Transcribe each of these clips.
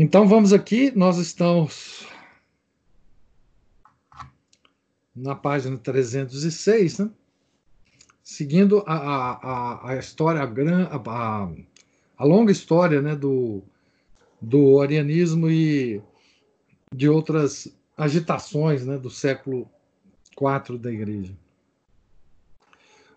Então vamos aqui, nós estamos na página 306, né? seguindo a, a, a história, a, a, a longa história né, do, do arianismo e de outras agitações né, do século IV da Igreja.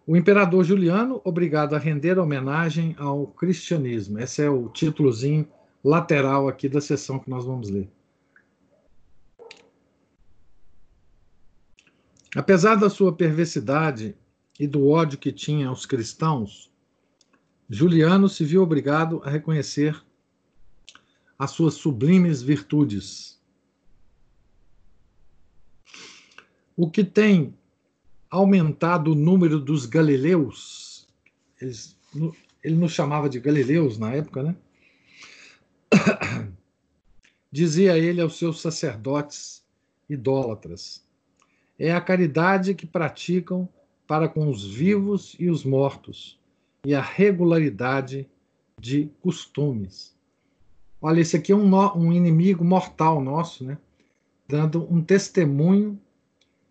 O imperador Juliano, obrigado a render homenagem ao cristianismo. Esse é o títulozinho lateral aqui da sessão que nós vamos ler. Apesar da sua perversidade e do ódio que tinha aos cristãos, Juliano se viu obrigado a reconhecer as suas sublimes virtudes. O que tem aumentado o número dos galileus, eles, ele nos chamava de galileus na época, né? Dizia ele aos seus sacerdotes idólatras: É a caridade que praticam para com os vivos e os mortos, e a regularidade de costumes. Olha, esse aqui é um, um inimigo mortal nosso, né? Dando um testemunho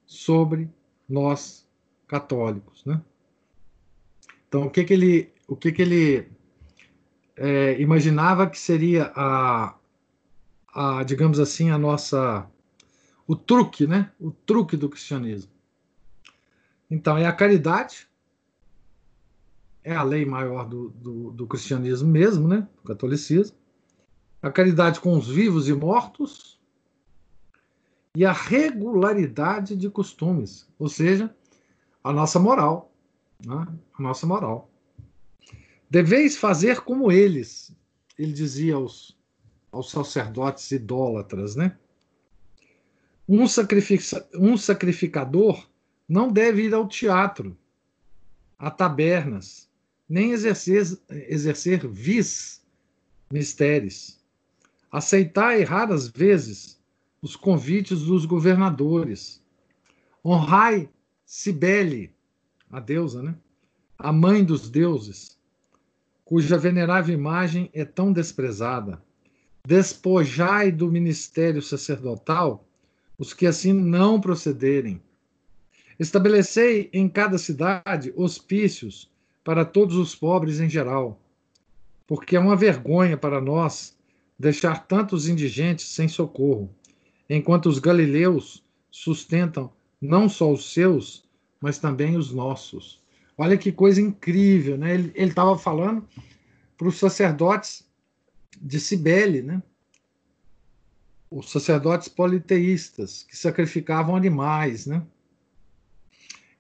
sobre nós católicos, né? Então, o que que ele, o que que ele é, imaginava que seria a, a, digamos assim, a nossa. o truque, né? O truque do cristianismo. Então, é a caridade, é a lei maior do, do, do cristianismo mesmo, né? Do catolicismo. A caridade com os vivos e mortos e a regularidade de costumes, ou seja, a nossa moral, né? a nossa moral. Deveis fazer como eles, ele dizia aos, aos sacerdotes idólatras, né? Um, sacrifica, um sacrificador não deve ir ao teatro, a tabernas, nem exercer, exercer vis mistérios. Aceitar raras vezes os convites dos governadores. Honrai Cibele, a deusa, né? A mãe dos deuses cuja venerável imagem é tão desprezada. Despojai do ministério sacerdotal os que assim não procederem. Estabelecei em cada cidade hospícios para todos os pobres em geral, porque é uma vergonha para nós deixar tantos indigentes sem socorro, enquanto os galileus sustentam não só os seus, mas também os nossos. Olha que coisa incrível, né? Ele estava falando para os sacerdotes de Cibele, né? Os sacerdotes politeístas que sacrificavam animais, né?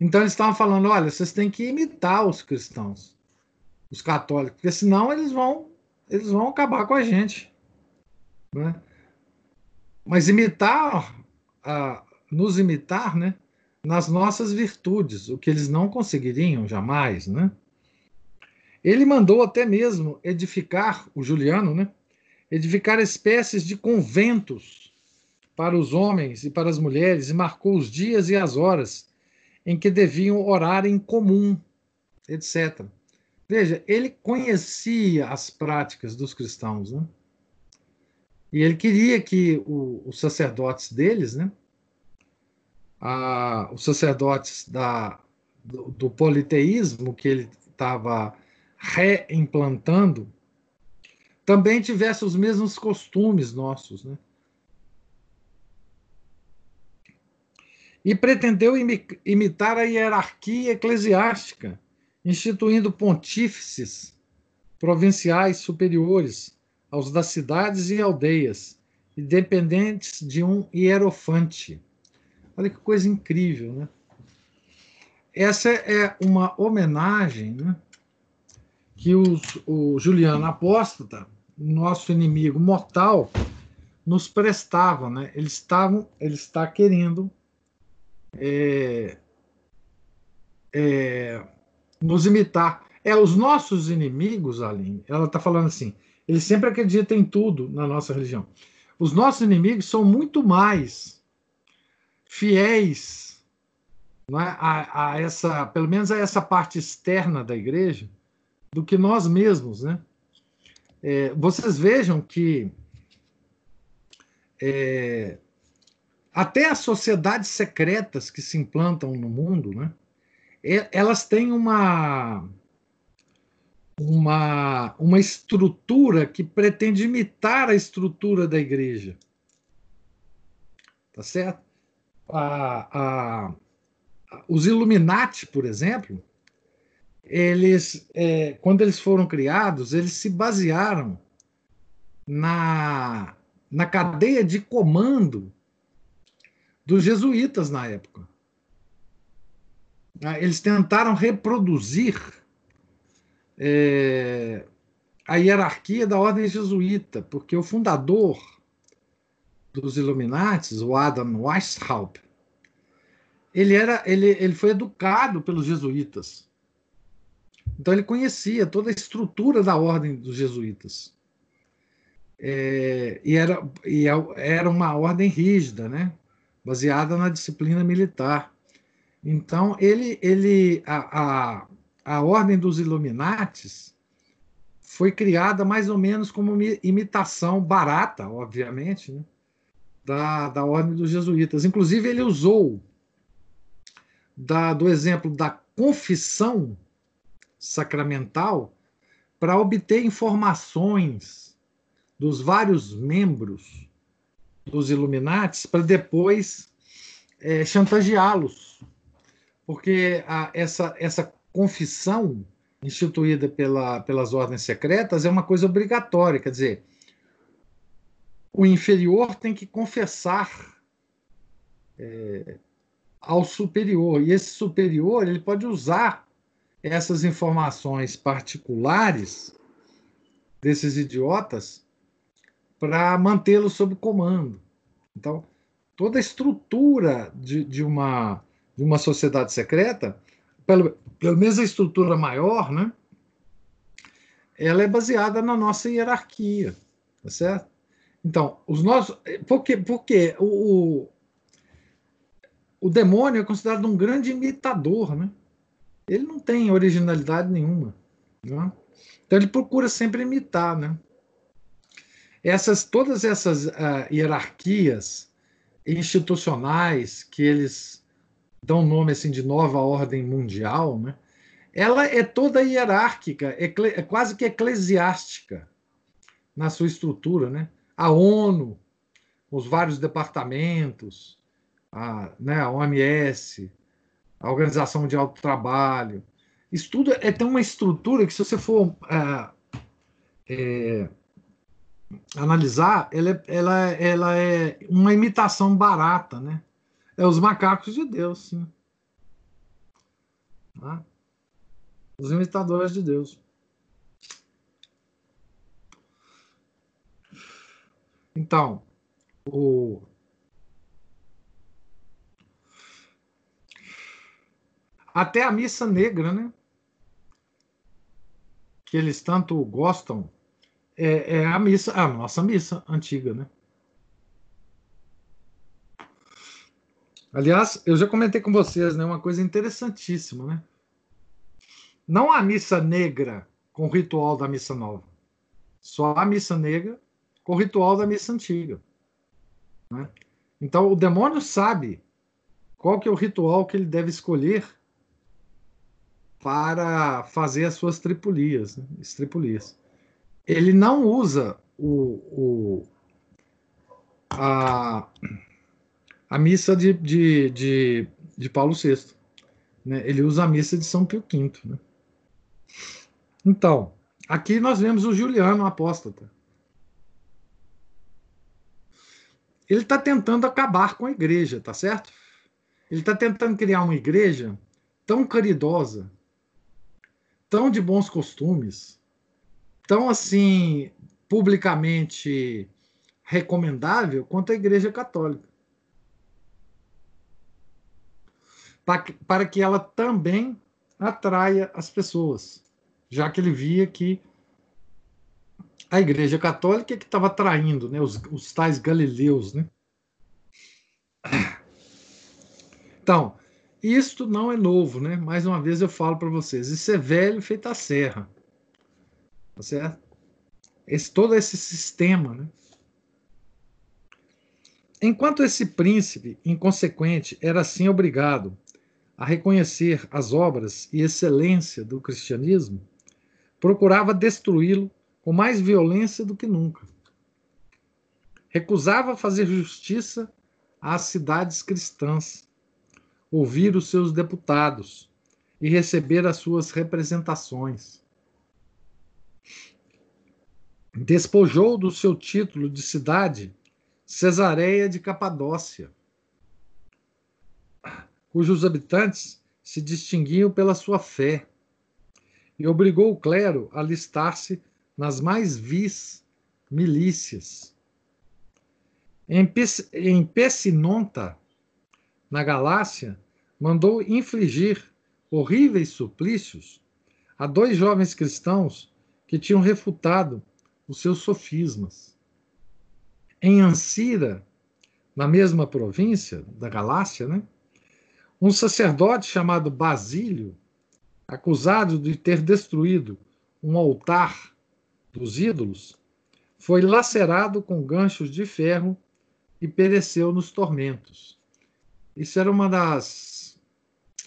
Então eles estavam falando, olha, vocês têm que imitar os cristãos, os católicos, porque senão eles vão eles vão acabar com a gente, né? Mas imitar, nos imitar, né? Nas nossas virtudes, o que eles não conseguiriam jamais, né? Ele mandou até mesmo edificar, o Juliano, né? Edificar espécies de conventos para os homens e para as mulheres e marcou os dias e as horas em que deviam orar em comum, etc. Veja, ele conhecia as práticas dos cristãos, né? E ele queria que o, os sacerdotes deles, né, a, os sacerdotes da, do, do politeísmo que ele estava reimplantando também tivesse os mesmos costumes nossos, né? E pretendeu imitar a hierarquia eclesiástica, instituindo pontífices provinciais superiores aos das cidades e aldeias, independentes de um hierofante. Olha que coisa incrível, né? Essa é uma homenagem né, que os, o Juliano Apóstata, nosso inimigo mortal, nos prestava, né? Eles estavam, ele está querendo é, é, nos imitar. É os nossos inimigos, Aline. Ela está falando assim. Eles sempre acreditam em tudo na nossa religião. Os nossos inimigos são muito mais fiéis é, a, a, essa, pelo menos a essa parte externa da igreja, do que nós mesmos, né? É, vocês vejam que é, até as sociedades secretas que se implantam no mundo, né, elas têm uma, uma, uma estrutura que pretende imitar a estrutura da igreja. Tá certo? A, a, os Illuminati, por exemplo, eles, é, quando eles foram criados, eles se basearam na, na cadeia de comando dos jesuítas na época. Ah, eles tentaram reproduzir é, a hierarquia da ordem jesuíta, porque o fundador dos Illuminates, o Adam Weishaupt, ele era ele, ele foi educado pelos jesuítas. Então ele conhecia toda a estrutura da ordem dos jesuítas. É, e, era, e é, era uma ordem rígida, né? baseada na disciplina militar. Então, ele, ele a, a, a ordem dos Illuminates foi criada mais ou menos como imitação barata, obviamente, né? Da, da ordem dos jesuítas. Inclusive, ele usou da, do exemplo da confissão sacramental para obter informações dos vários membros dos Illuminates para depois é, chantageá-los. Porque a, essa, essa confissão instituída pela, pelas ordens secretas é uma coisa obrigatória, quer dizer, o inferior tem que confessar é, ao superior, e esse superior ele pode usar essas informações particulares desses idiotas para mantê-los sob comando. Então, toda a estrutura de, de, uma, de uma sociedade secreta, pelo, pelo menos a estrutura maior, né, ela é baseada na nossa hierarquia, tá certo? Então, os nossos. Porque o, o, o demônio é considerado um grande imitador, né? Ele não tem originalidade nenhuma. Né? Então ele procura sempre imitar, né? essas todas essas uh, hierarquias institucionais que eles dão nome assim de nova ordem mundial, né? Ela é toda hierárquica, é quase que eclesiástica na sua estrutura, né? A ONU, os vários departamentos, a, né, a OMS, a Organização Mundial do Trabalho, isso tudo é, tem uma estrutura que se você for uh, é, analisar, ela é, ela, ela é uma imitação barata, né? É os macacos de Deus, sim. Tá? Os imitadores de Deus. Então, o até a missa negra, né? Que eles tanto gostam é, é a missa, a nossa missa antiga, né? Aliás, eu já comentei com vocês, né, uma coisa interessantíssima, né? Não a missa negra com o ritual da missa nova, só a missa negra com o ritual da missa antiga. Né? Então o demônio sabe qual que é o ritual que ele deve escolher para fazer as suas tripulias, né? estripulias ele não usa o, o a, a missa de, de, de, de Paulo VI. Né? Ele usa a missa de São Pio V. Né? Então, aqui nós vemos o Juliano apóstata. Ele está tentando acabar com a igreja, tá certo? Ele está tentando criar uma igreja tão caridosa, tão de bons costumes, tão assim publicamente recomendável quanto a Igreja Católica. Para que ela também atraia as pessoas, já que ele via que a Igreja Católica que estava atraindo né, os, os tais galileus. Né? Então, isto não é novo, né? Mais uma vez eu falo para vocês, isso é velho feito a serra. Tá certo? Esse, todo esse sistema, né? Enquanto esse príncipe inconsequente era assim obrigado a reconhecer as obras e excelência do cristianismo, procurava destruí-lo com mais violência do que nunca. Recusava fazer justiça às cidades cristãs, ouvir os seus deputados e receber as suas representações. Despojou do seu título de cidade Cesareia de Capadócia, cujos habitantes se distinguiam pela sua fé, e obrigou o clero a listar-se nas mais vis milícias. Em Pessinonta, na Galácia, mandou infligir horríveis suplícios a dois jovens cristãos que tinham refutado os seus sofismas. Em Ancira, na mesma província da Galácia, né, um sacerdote chamado Basílio, acusado de ter destruído um altar dos ídolos, foi lacerado com ganchos de ferro e pereceu nos tormentos. Isso era uma das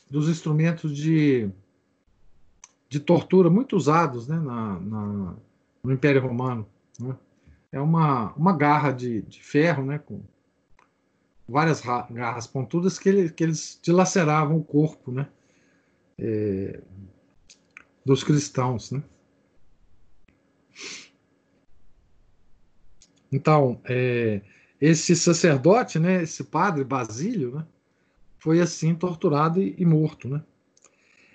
dos instrumentos de, de tortura muito usados né, na, na no Império Romano. Né? É uma, uma garra de, de ferro, né, com várias garras pontudas que, ele, que eles dilaceravam o corpo né, é, dos cristãos. Né? Então, é, esse sacerdote, né, esse padre Basílio, né, foi assim torturado e, e morto. Né?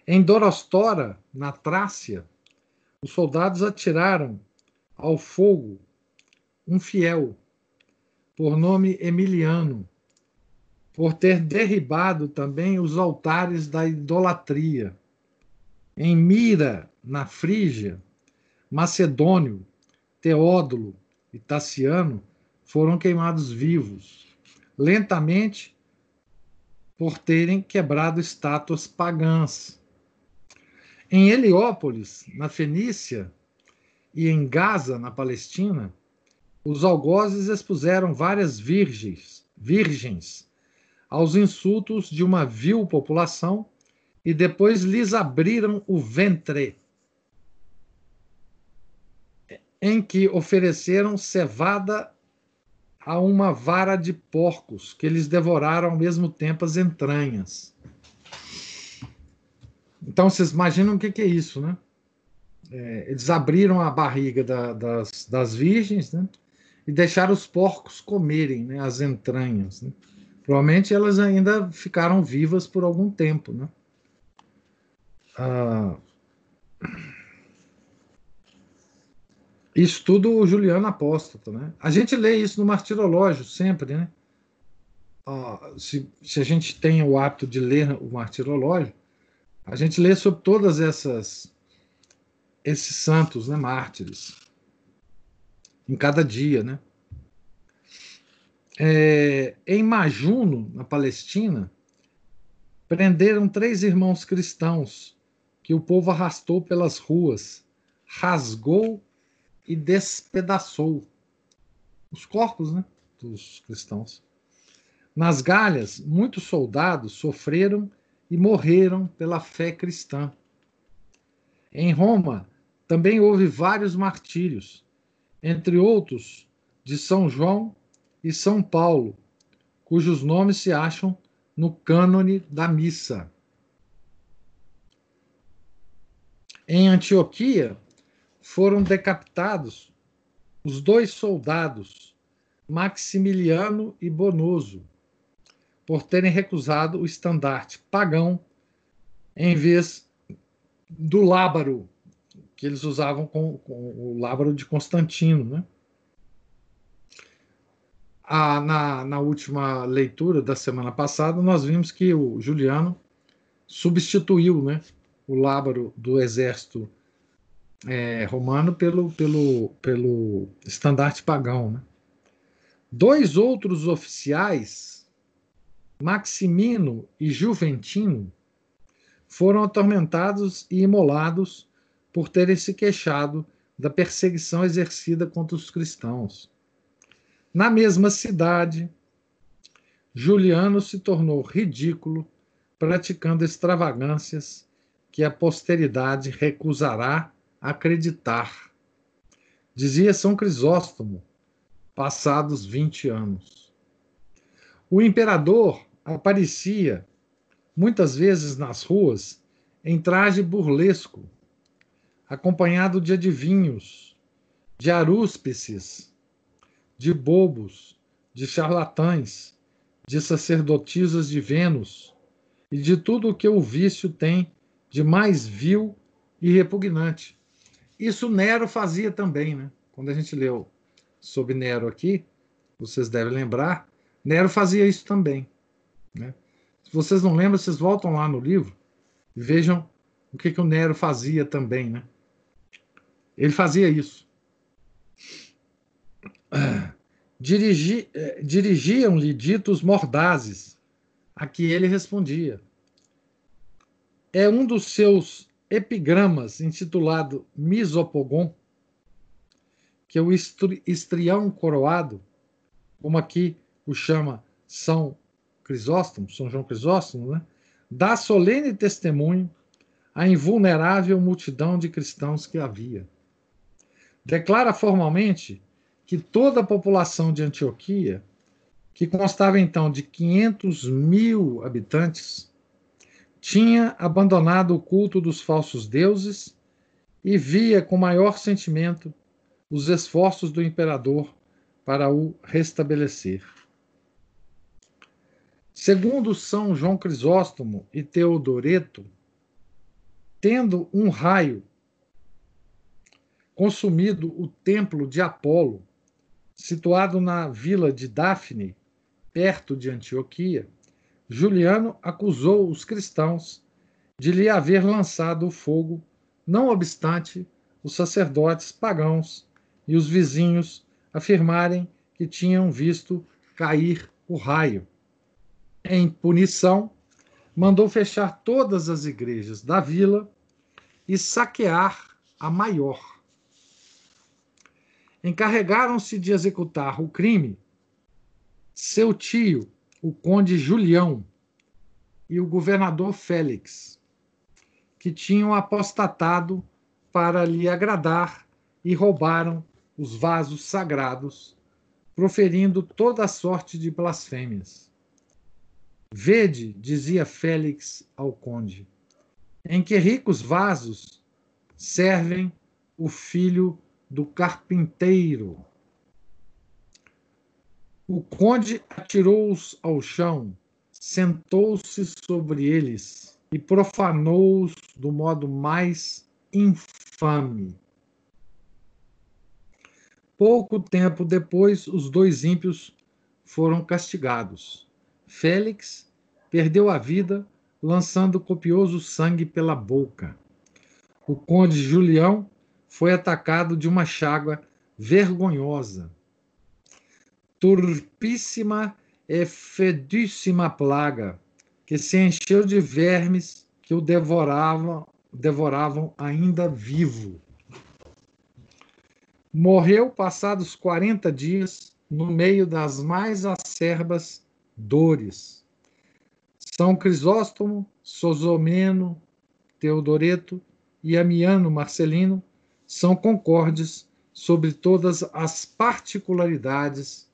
Em Dorostora, na Trácia, os soldados atiraram ao fogo um fiel, por nome Emiliano, por ter derribado também os altares da idolatria. Em Mira, na Frígia, Macedônio, Teódulo e Taciano foram queimados vivos, lentamente por terem quebrado estátuas pagãs. Em Heliópolis, na Fenícia, e em Gaza, na Palestina, os algozes expuseram várias virgens, virgens aos insultos de uma vil população e depois lhes abriram o ventre em que ofereceram cevada a uma vara de porcos, que eles devoraram ao mesmo tempo as entranhas. Então, vocês imaginam o que, é isso, né? É, eles abriram a barriga da, das, das virgens né? e deixaram os porcos comerem né? as entranhas. Né? Provavelmente elas ainda ficaram vivas por algum tempo. Né? Ah, Isso tudo o Juliano Apóstolo, né? A gente lê isso no Martirológio sempre, né? se, se, a gente tem o hábito de ler o Martirológio, a gente lê sobre todas essas esses santos, né, mártires, em cada dia, né? É, em Majuno, na Palestina, prenderam três irmãos cristãos que o povo arrastou pelas ruas, rasgou e despedaçou os corpos né, dos cristãos. Nas Galhas, muitos soldados sofreram e morreram pela fé cristã. Em Roma, também houve vários martírios, entre outros de São João e São Paulo, cujos nomes se acham no cânone da missa. Em Antioquia, foram decapitados os dois soldados, Maximiliano e Bonoso, por terem recusado o estandarte pagão em vez do lábaro que eles usavam com, com o lábaro de Constantino, né? a, na, na última leitura da semana passada, nós vimos que o Juliano substituiu né, o lábaro do exército é, romano pelo, pelo, pelo estandarte pagão. Né? Dois outros oficiais, Maximino e Juventino, foram atormentados e imolados por terem se queixado da perseguição exercida contra os cristãos. Na mesma cidade, Juliano se tornou ridículo, praticando extravagâncias que a posteridade recusará acreditar. Dizia São Crisóstomo, passados 20 anos. O imperador aparecia muitas vezes nas ruas em traje burlesco, acompanhado de adivinhos, de arúspices, de bobos, de charlatães, de sacerdotisas de Vênus e de tudo o que o vício tem de mais vil e repugnante. Isso Nero fazia também, né? Quando a gente leu sobre Nero aqui, vocês devem lembrar, Nero fazia isso também. Né? Se vocês não lembram, vocês voltam lá no livro e vejam o que, que o Nero fazia também. Né? Ele fazia isso. Dirigi, eh, Dirigiam-lhe ditos mordazes, a que ele respondia. É um dos seus epigramas intitulado Misopogon, que é o estrião coroado, como aqui o chama São Crisóstomo, São João Crisóstomo, né? dá solene testemunho à invulnerável multidão de cristãos que havia. Declara formalmente que toda a população de Antioquia, que constava então de 500 mil habitantes, tinha abandonado o culto dos falsos deuses e via com maior sentimento os esforços do imperador para o restabelecer. Segundo São João Crisóstomo e Teodoreto, tendo um raio consumido o templo de Apolo, situado na vila de Daphne, perto de Antioquia, Juliano acusou os cristãos de lhe haver lançado o fogo, não obstante os sacerdotes pagãos e os vizinhos afirmarem que tinham visto cair o raio. Em punição, mandou fechar todas as igrejas da vila e saquear a maior. Encarregaram-se de executar o crime seu tio, o conde Julião e o governador Félix, que tinham apostatado para lhe agradar e roubaram os vasos sagrados, proferindo toda a sorte de blasfêmias. Vede, dizia Félix ao conde, em que ricos vasos servem o filho do carpinteiro o conde atirou-os ao chão, sentou-se sobre eles e profanou-os do modo mais infame. Pouco tempo depois, os dois ímpios foram castigados. Félix perdeu a vida lançando copioso sangue pela boca. O conde Julião foi atacado de uma chágua vergonhosa turpíssima e fedíssima plaga, que se encheu de vermes que o devoravam, devoravam ainda vivo. Morreu passados 40 dias no meio das mais acerbas dores. São Crisóstomo, Sosomeno, Teodoreto e Amiano Marcelino são concordes sobre todas as particularidades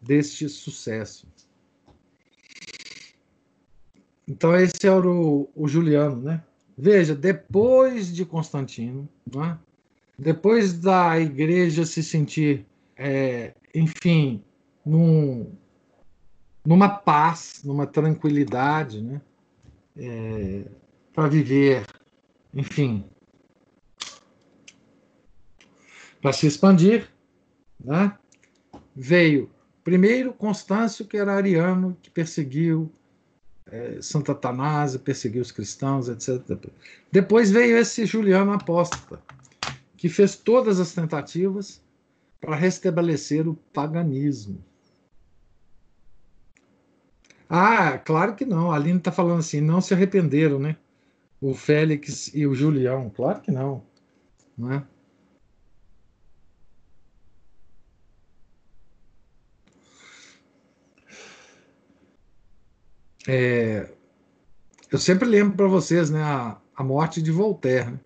deste sucesso. Então, esse era o, o Juliano, né? Veja, depois de Constantino, né? depois da igreja se sentir, é, enfim, num, numa paz, numa tranquilidade, né? É, para viver, enfim, para se expandir, né? veio Primeiro, Constâncio, que era ariano, que perseguiu é, Santa Atanásio, perseguiu os cristãos, etc. Depois veio esse Juliano Apóstata, que fez todas as tentativas para restabelecer o paganismo. Ah, claro que não. A Aline está falando assim, não se arrependeram, né? O Félix e o Julião. Claro que não. Não é? Eu sempre lembro para vocês né, a, a, morte de Voltaire. Né?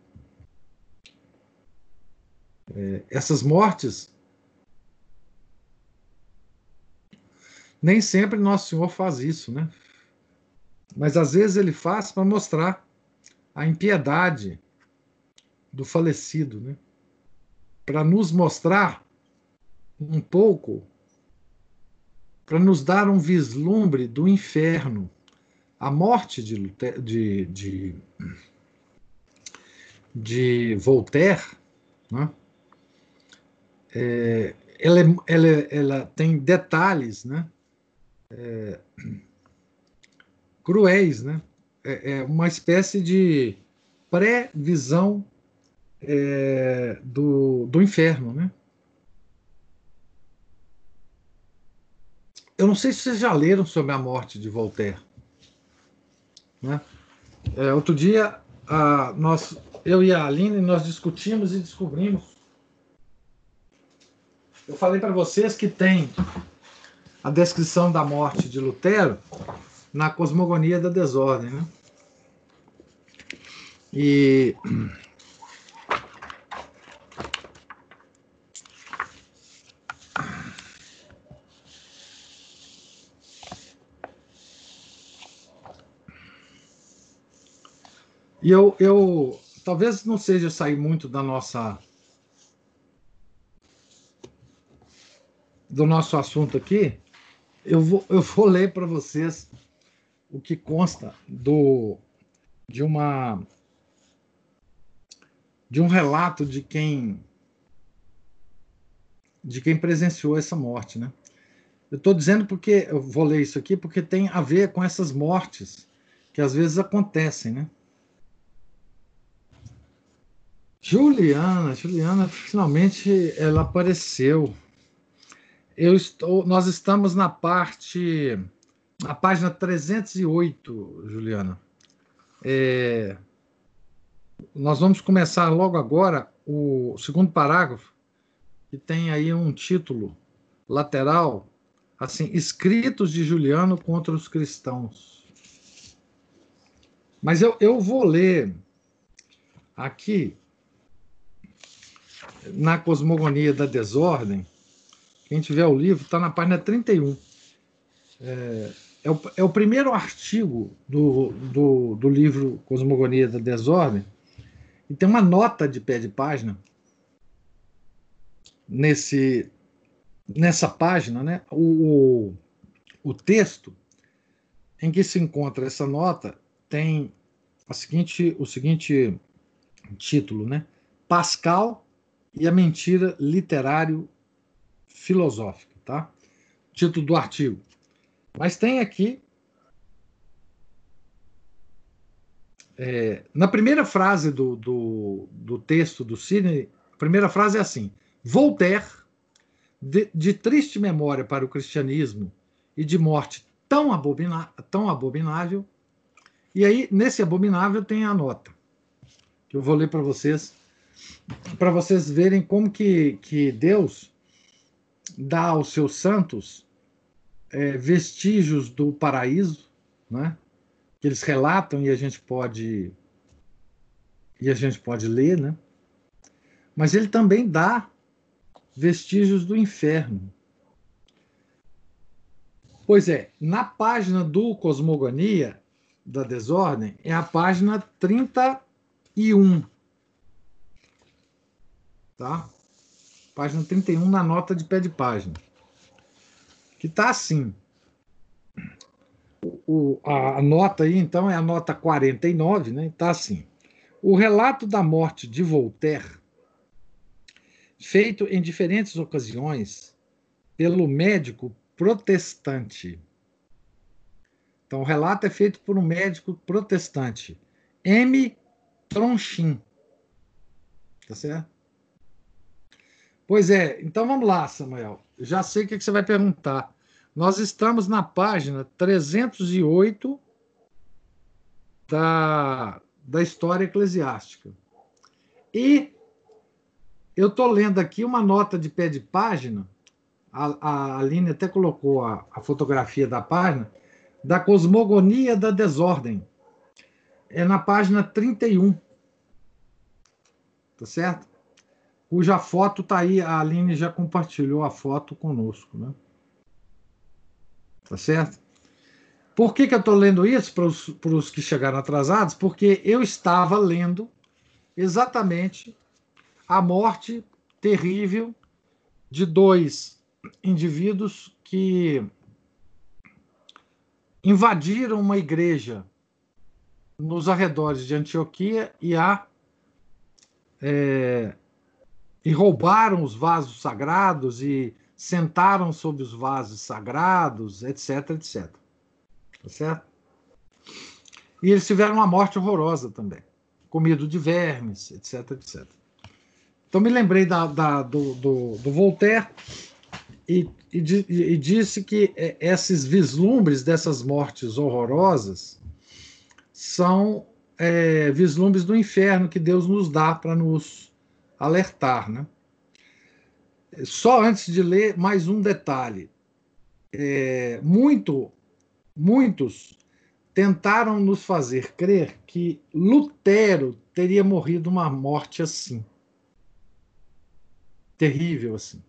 É, essas mortes nem sempre Nosso Senhor faz isso, né? Mas às vezes ele faz para mostrar a impiedade do falecido, né? Para nos mostrar um pouco para nos dar um vislumbre do inferno. A morte de, de, de, de Voltaire, né? é, ela, é, ela, ela, tem detalhes né? É, cruéis, né? É, é, uma espécie de pré-visão é, do, do inferno, né? Eu não sei se vocês já leram sobre a morte de Voltaire. Né? É, outro dia, a, nós, eu e a Aline, nós discutimos e descobrimos. Eu falei para vocês que tem a descrição da morte de Lutero na Cosmogonia da Desordem. Né? E E eu, eu talvez não seja sair muito da nossa do nosso assunto aqui. Eu vou, eu vou ler para vocês o que consta do de uma de um relato de quem de quem presenciou essa morte, né? Eu estou dizendo porque eu vou ler isso aqui porque tem a ver com essas mortes que às vezes acontecem, né? Juliana, Juliana, finalmente ela apareceu. Eu estou, nós estamos na parte, na página 308, Juliana. É, nós vamos começar logo agora o segundo parágrafo, que tem aí um título lateral, assim, escritos de Juliano contra os cristãos. Mas eu, eu vou ler aqui na Cosmogonia da Desordem, quem tiver o livro, está na página 31. É, é, o, é o primeiro artigo do, do, do livro Cosmogonia da Desordem, e tem uma nota de pé de página nesse, nessa página, né? O, o, o texto em que se encontra essa nota tem a seguinte, o seguinte título, né? Pascal e a mentira literário-filosófica, tá? Título do artigo. Mas tem aqui. É, na primeira frase do, do, do texto do Sidney, a primeira frase é assim: Voltaire, de, de triste memória para o cristianismo e de morte tão, abomina, tão abominável. E aí, nesse abominável, tem a nota, que eu vou ler para vocês para vocês verem como que, que Deus dá aos seus santos é, vestígios do paraíso, né? que eles relatam e a gente pode e a gente pode ler, né? Mas ele também dá vestígios do inferno. Pois é, na página do Cosmogonia da Desordem é a página 31 tá? Página 31 na nota de pé de página. Que tá assim. O, a, a nota aí, então, é a nota 49, né? Tá assim. O relato da morte de Voltaire, feito em diferentes ocasiões pelo médico protestante. Então, o relato é feito por um médico protestante, M. Tronchin. Tá certo? Pois é, então vamos lá, Samuel. Já sei o que você vai perguntar. Nós estamos na página 308 da, da história eclesiástica. E eu estou lendo aqui uma nota de pé de página, a, a Aline até colocou a, a fotografia da página, da cosmogonia da desordem. É na página 31. Tá certo? Cuja foto está aí, a Aline já compartilhou a foto conosco, né? Tá certo? Por que, que eu estou lendo isso para os que chegaram atrasados? Porque eu estava lendo exatamente a morte terrível de dois indivíduos que invadiram uma igreja nos arredores de Antioquia e a é, e roubaram os vasos sagrados e sentaram sobre os vasos sagrados, etc, etc. Tá certo? E eles tiveram uma morte horrorosa também, comido de vermes, etc, etc. Então me lembrei da, da do, do, do, Voltaire e, e, e, disse que é, esses vislumbres dessas mortes horrorosas são é, vislumbres do inferno que Deus nos dá para nos alertar. Né? Só antes de ler, mais um detalhe. É, muito, muitos tentaram nos fazer crer que Lutero teria morrido uma morte assim terrível assim.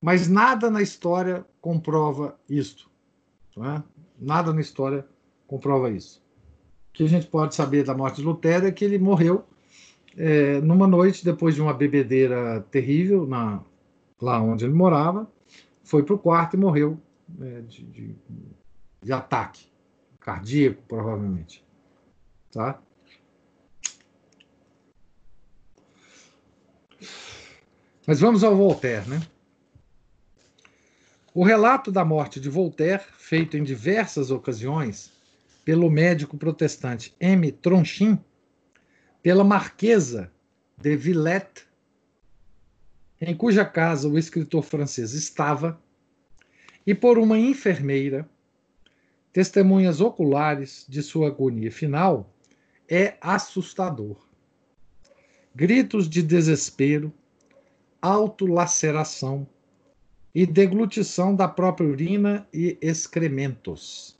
Mas nada na história comprova isto. É? Nada na história comprova isso. O que a gente pode saber da morte de Lutero é que ele morreu é, numa noite depois de uma bebedeira terrível na, lá onde ele morava, foi para o quarto e morreu é, de, de, de ataque cardíaco, provavelmente. Tá? Mas vamos ao Voltaire, né? O relato da morte de Voltaire, feito em diversas ocasiões pelo médico protestante M. Tronchin, pela marquesa de Villette, em cuja casa o escritor francês estava, e por uma enfermeira, testemunhas oculares de sua agonia final, é assustador. Gritos de desespero, autolaceração e deglutição da própria urina e excrementos.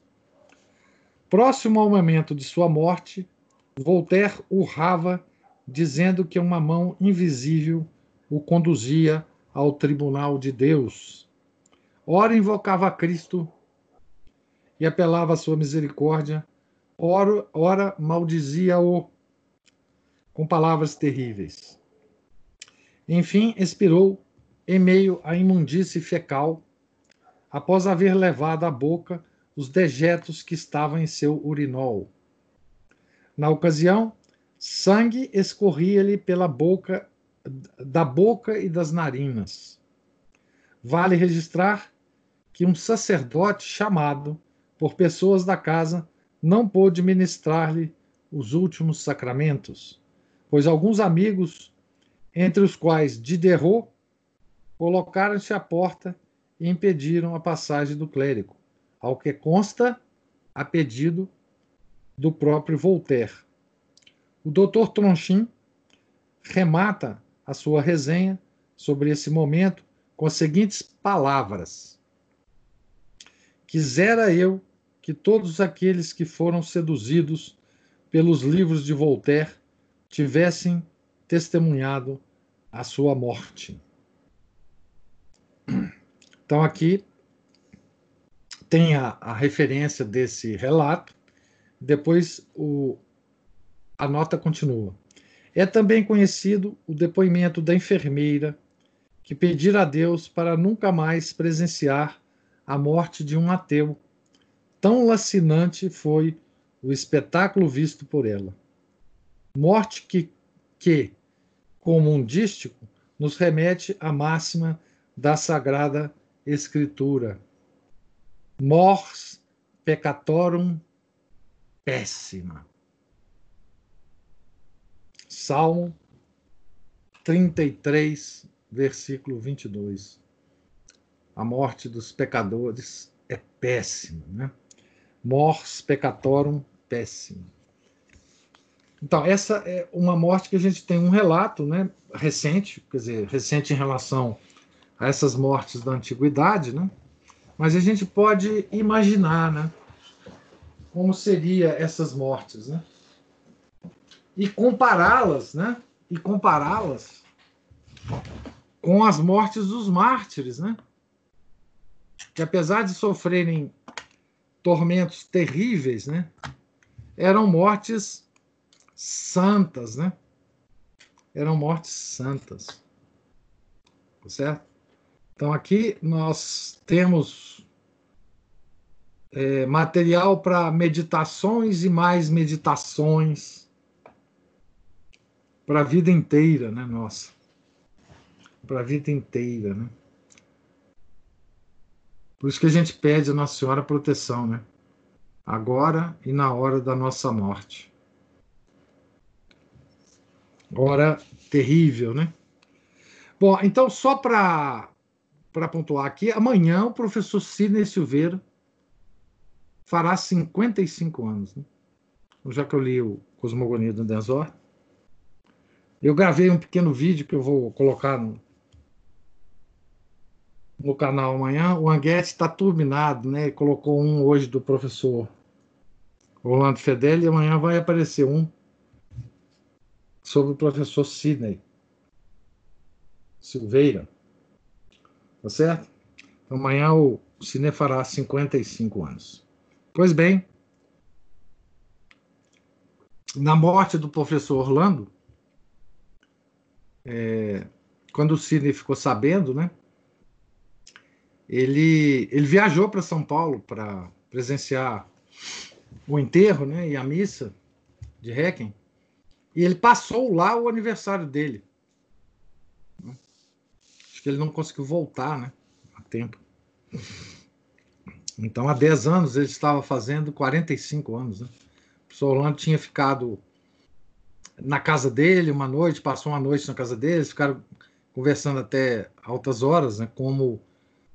Próximo ao momento de sua morte, Voltaire urrava, dizendo que uma mão invisível o conduzia ao tribunal de Deus. Ora invocava Cristo e apelava à sua misericórdia, ora, ora maldizia-o com palavras terríveis. Enfim, expirou em meio à imundície fecal, após haver levado à boca os dejetos que estavam em seu urinol. Na ocasião, sangue escorria-lhe pela boca, da boca e das narinas. Vale registrar que um sacerdote chamado por pessoas da casa não pôde ministrar-lhe os últimos sacramentos, pois alguns amigos entre os quais Diderot, colocaram-se à porta e impediram a passagem do clérigo, ao que consta a pedido do próprio Voltaire. O Dr. Tronchin remata a sua resenha sobre esse momento com as seguintes palavras: Quisera eu que todos aqueles que foram seduzidos pelos livros de Voltaire tivessem testemunhado a sua morte. Então, aqui tem a, a referência desse relato, depois o, a nota continua. É também conhecido o depoimento da enfermeira que pedira a Deus para nunca mais presenciar a morte de um ateu. Tão lacinante foi o espetáculo visto por ela. Morte que, que como um dístico, nos remete à máxima da Sagrada Escritura. mors peccatorum péssima. Salmo 33, versículo 22. A morte dos pecadores é péssima, né? Mors peccatorum péssima. Então, essa é uma morte que a gente tem um relato né, recente, quer dizer, recente em relação a essas mortes da antiguidade, né? Mas a gente pode imaginar, né? Como seria essas mortes, né? E compará-las, né? E compará-las com as mortes dos mártires, né? Que apesar de sofrerem tormentos terríveis, né? Eram mortes santas, né? Eram mortes santas. Tá certo? Então aqui nós temos é, material para meditações e mais meditações para a vida inteira, né, nossa? Para a vida inteira, né? Por isso que a gente pede a Nossa Senhora proteção, né? Agora e na hora da nossa morte. Hora terrível, né? Bom, então só para para pontuar aqui, amanhã o professor Sidney Silveira fará 55 anos. Né? Já que eu li o Cosmogonia do Denzor, eu gravei um pequeno vídeo que eu vou colocar no, no canal amanhã. O Anguete está turbinado, né? Colocou um hoje do professor Orlando Fedeli e amanhã vai aparecer um sobre o professor Sidney Silveira. Tá certo? Então, amanhã o Cine fará 55 anos. Pois bem, na morte do professor Orlando, é, quando o Cine ficou sabendo, né? Ele, ele viajou para São Paulo para presenciar o enterro né, e a missa de Requiem. E ele passou lá o aniversário dele que ele não conseguiu voltar né, a tempo. Então, há 10 anos, ele estava fazendo 45 anos. Né? O professor Orlando tinha ficado na casa dele uma noite, passou uma noite na casa dele, ficaram conversando até altas horas, né? Como,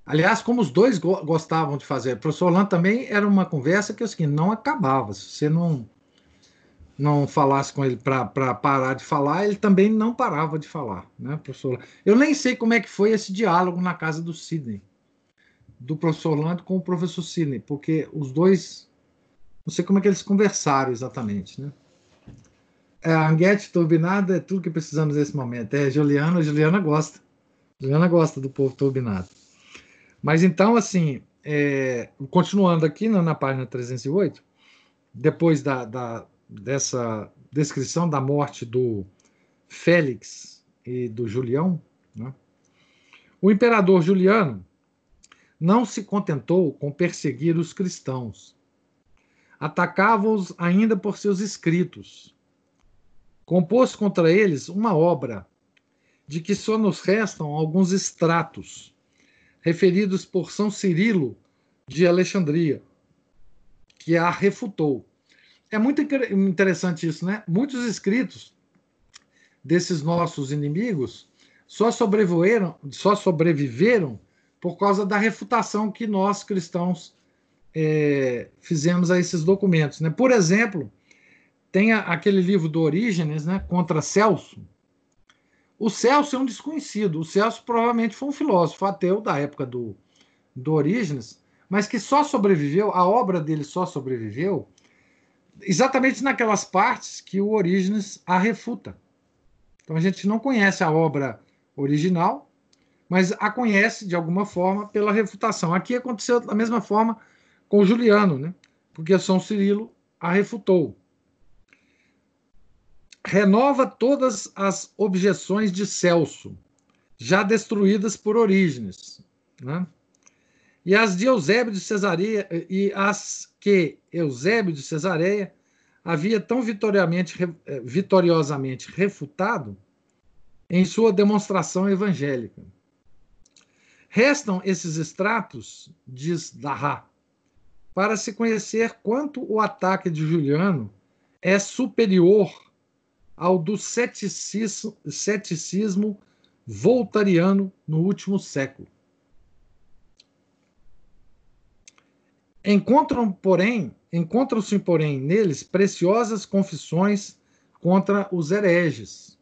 aliás, como os dois go gostavam de fazer. O professor Orlando também era uma conversa que assim, não acabava. Se você não não falasse com ele para parar de falar, ele também não parava de falar, né, professor? Eu nem sei como é que foi esse diálogo na casa do Sidney, do professor Orlando com o professor Sidney, porque os dois, não sei como é que eles conversaram exatamente, né? É, Anguete turbinada é tudo que precisamos nesse momento. É Juliana, Juliana gosta. Juliana gosta do povo turbinado. Mas então, assim, é, continuando aqui na, na página 308, depois da, da dessa descrição da morte do Félix e do Julião, né? o imperador Juliano não se contentou com perseguir os cristãos. Atacava-os ainda por seus escritos. Compôs contra eles uma obra, de que só nos restam alguns extratos, referidos por São Cirilo de Alexandria, que a refutou é muito interessante isso, né? Muitos escritos desses nossos inimigos só sobreviveram, só sobreviveram por causa da refutação que nós cristãos é, fizemos a esses documentos. Né? Por exemplo, tem aquele livro do Orígenes, né, contra Celso. O Celso é um desconhecido. O Celso provavelmente foi um filósofo ateu da época do, do Orígenes, mas que só sobreviveu, a obra dele só sobreviveu exatamente naquelas partes que o Orígenes a refuta. Então a gente não conhece a obra original, mas a conhece de alguma forma pela refutação. Aqui aconteceu da mesma forma com Juliano, né? porque São Cirilo a refutou. Renova todas as objeções de Celso, já destruídas por Orígenes. Né? E as de Eusébio de Cesareia e as que Eusébio de Cesareia havia tão eh, vitoriosamente refutado em sua demonstração evangélica. Restam esses extratos, diz Darra, para se conhecer quanto o ataque de Juliano é superior ao do ceticismo, ceticismo voltariano no último século. Encontram, porém, encontram-se, porém, neles preciosas confissões contra os hereges.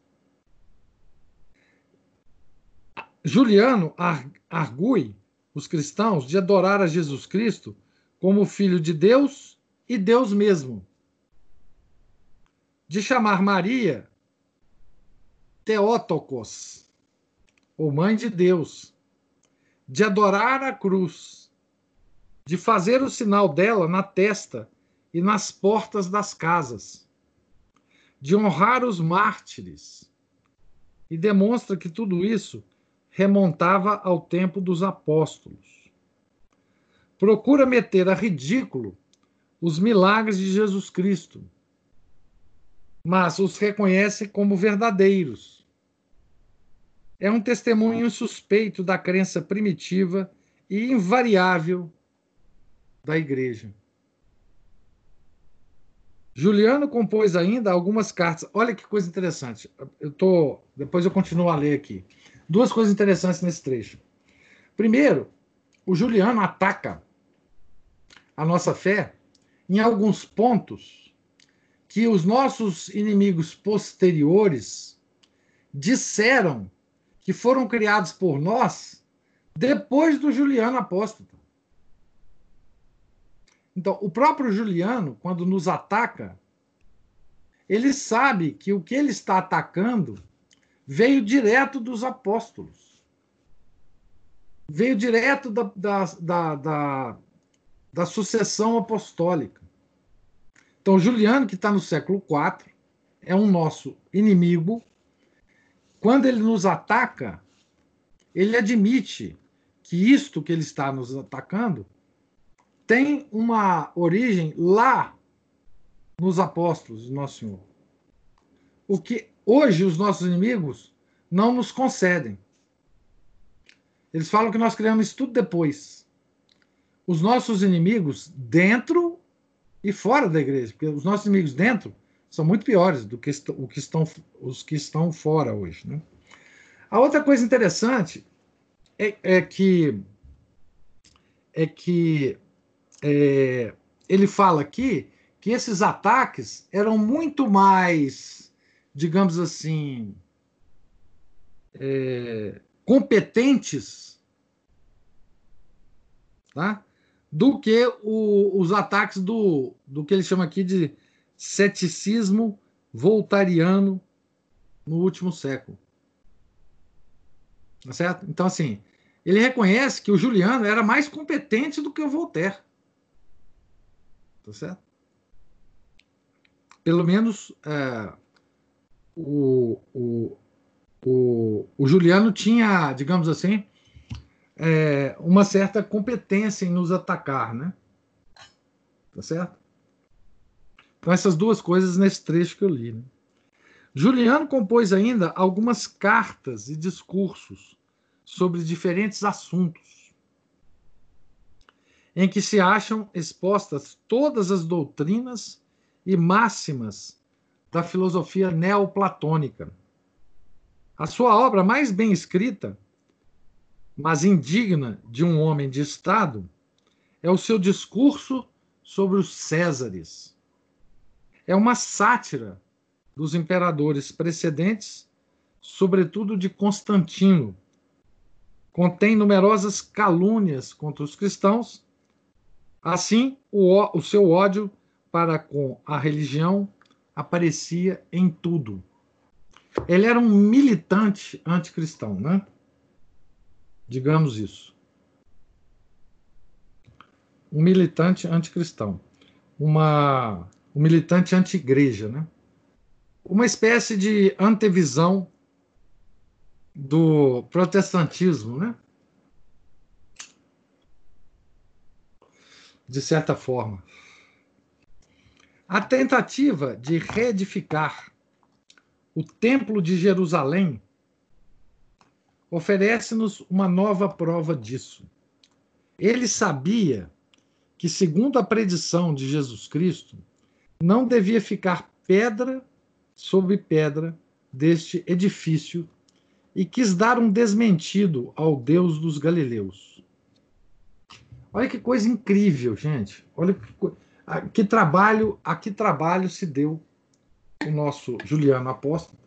Juliano argui os cristãos de adorar a Jesus Cristo como filho de Deus e Deus mesmo. De chamar Maria Teótocos, ou Mãe de Deus, de adorar a cruz, de fazer o sinal dela na testa e nas portas das casas, de honrar os mártires, e demonstra que tudo isso remontava ao tempo dos apóstolos procura meter a ridículo os milagres de Jesus Cristo, mas os reconhece como verdadeiros. É um testemunho suspeito da crença primitiva e invariável da igreja. Juliano compôs ainda algumas cartas. Olha que coisa interessante. Eu tô, depois eu continuo a ler aqui. Duas coisas interessantes nesse trecho. Primeiro, o Juliano ataca a nossa fé em alguns pontos que os nossos inimigos posteriores disseram que foram criados por nós depois do Juliano apóstolo. Então, o próprio Juliano, quando nos ataca, ele sabe que o que ele está atacando veio direto dos apóstolos. Veio direto da, da, da, da da sucessão apostólica. Então, Juliano, que está no século IV, é um nosso inimigo. Quando ele nos ataca, ele admite que isto que ele está nos atacando tem uma origem lá nos apóstolos Nosso Senhor. O que hoje os nossos inimigos não nos concedem. Eles falam que nós criamos isso tudo depois os nossos inimigos dentro e fora da igreja, porque os nossos inimigos dentro são muito piores do que o que estão, os que estão fora hoje. Né? A outra coisa interessante é, é que é que é, ele fala aqui que esses ataques eram muito mais, digamos assim, é, competentes, tá? do que o, os ataques do, do que ele chama aqui de ceticismo voltariano no último século. Tá certo? Então, assim, ele reconhece que o Juliano era mais competente do que o Voltaire. Tá certo? Pelo menos é, o, o, o, o Juliano tinha, digamos assim, é, uma certa competência em nos atacar, né? Tá certo? Então, essas duas coisas nesse trecho que eu li. Né? Juliano compôs ainda algumas cartas e discursos sobre diferentes assuntos, em que se acham expostas todas as doutrinas e máximas da filosofia neoplatônica. A sua obra mais bem escrita mas indigna de um homem de Estado, é o seu discurso sobre os Césares. É uma sátira dos imperadores precedentes, sobretudo de Constantino. Contém numerosas calúnias contra os cristãos. Assim, o, o seu ódio para com a religião aparecia em tudo. Ele era um militante anticristão, né? digamos isso. Um militante anticristão, uma, um militante anti-igreja, né? uma espécie de antevisão do protestantismo, né? de certa forma. A tentativa de reedificar o Templo de Jerusalém oferece-nos uma nova prova disso. Ele sabia que, segundo a predição de Jesus Cristo, não devia ficar pedra sobre pedra deste edifício e quis dar um desmentido ao Deus dos Galileus. Olha que coisa incrível, gente. Olha que, a, que trabalho, a que trabalho se deu o nosso Juliano Apóstolo.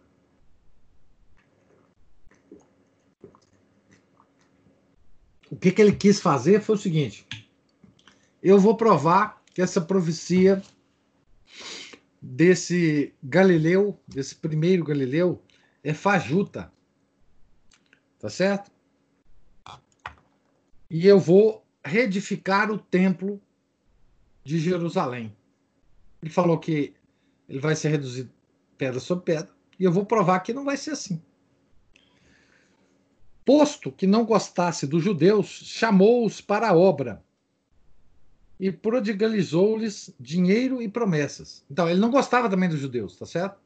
O que, que ele quis fazer foi o seguinte: eu vou provar que essa profecia desse Galileu, desse primeiro Galileu, é fajuta. Tá certo? E eu vou reedificar o templo de Jerusalém. Ele falou que ele vai ser reduzido pedra sobre pedra, e eu vou provar que não vai ser assim. Posto que não gostasse dos judeus, chamou-os para a obra e prodigalizou-lhes dinheiro e promessas. Então, ele não gostava também dos judeus, tá certo?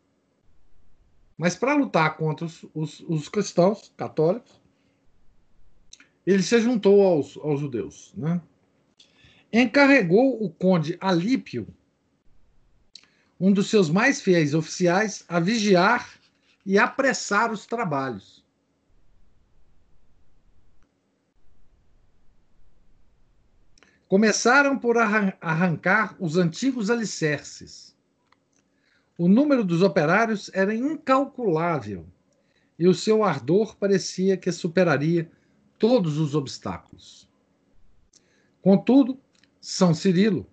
Mas para lutar contra os, os, os, cristãos católicos, ele se juntou aos, aos judeus. Né? Encarregou o conde Alípio, um dos seus mais fiéis oficiais, a vigiar e apressar os trabalhos. Começaram por arrancar os antigos alicerces. O número dos operários era incalculável e o seu ardor parecia que superaria todos os obstáculos. Contudo, São Cirilo,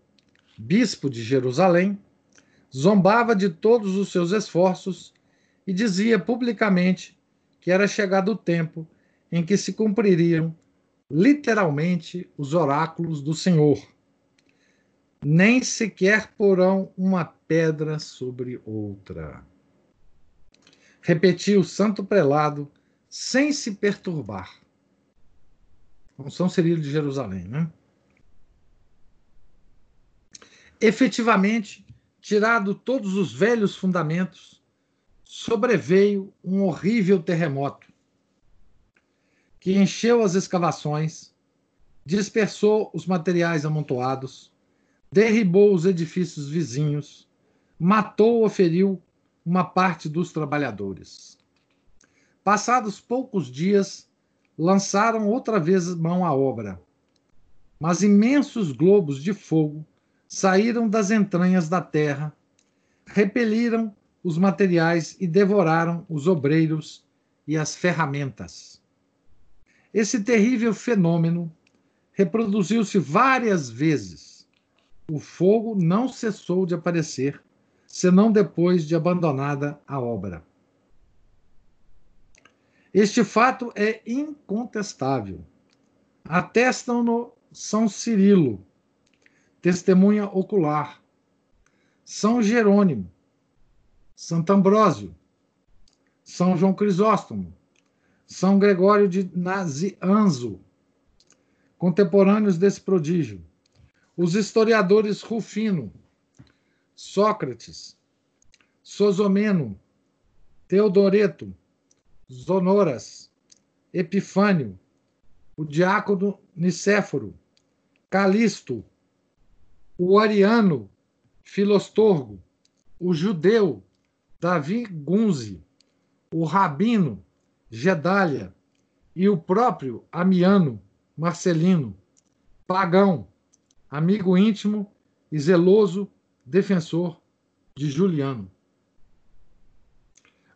bispo de Jerusalém, zombava de todos os seus esforços e dizia publicamente que era chegado o tempo em que se cumpririam literalmente os oráculos do Senhor. Nem sequer porão uma pedra sobre outra. Repetiu o santo prelado sem se perturbar. Então, São Cirilo de Jerusalém, né? Efetivamente, tirado todos os velhos fundamentos, sobreveio um horrível terremoto que encheu as escavações, dispersou os materiais amontoados, derribou os edifícios vizinhos, matou ou feriu uma parte dos trabalhadores. Passados poucos dias, lançaram outra vez mão à obra. Mas imensos globos de fogo saíram das entranhas da terra, repeliram os materiais e devoraram os obreiros e as ferramentas. Esse terrível fenômeno reproduziu-se várias vezes. O fogo não cessou de aparecer, senão depois de abandonada a obra. Este fato é incontestável. Atestam-no São Cirilo, testemunha ocular, São Jerônimo, Santo Ambrósio, São João Crisóstomo, são Gregório de Nazianzo, contemporâneos desse prodígio. Os historiadores Rufino, Sócrates, Sosomeno, Teodoreto, Zonoras, Epifânio, o diácono Nicéforo, Calisto, o ariano Filostorgo, o judeu Davi Gunzi, o rabino Gedália e o próprio Amiano Marcelino, pagão, amigo íntimo e zeloso defensor de Juliano.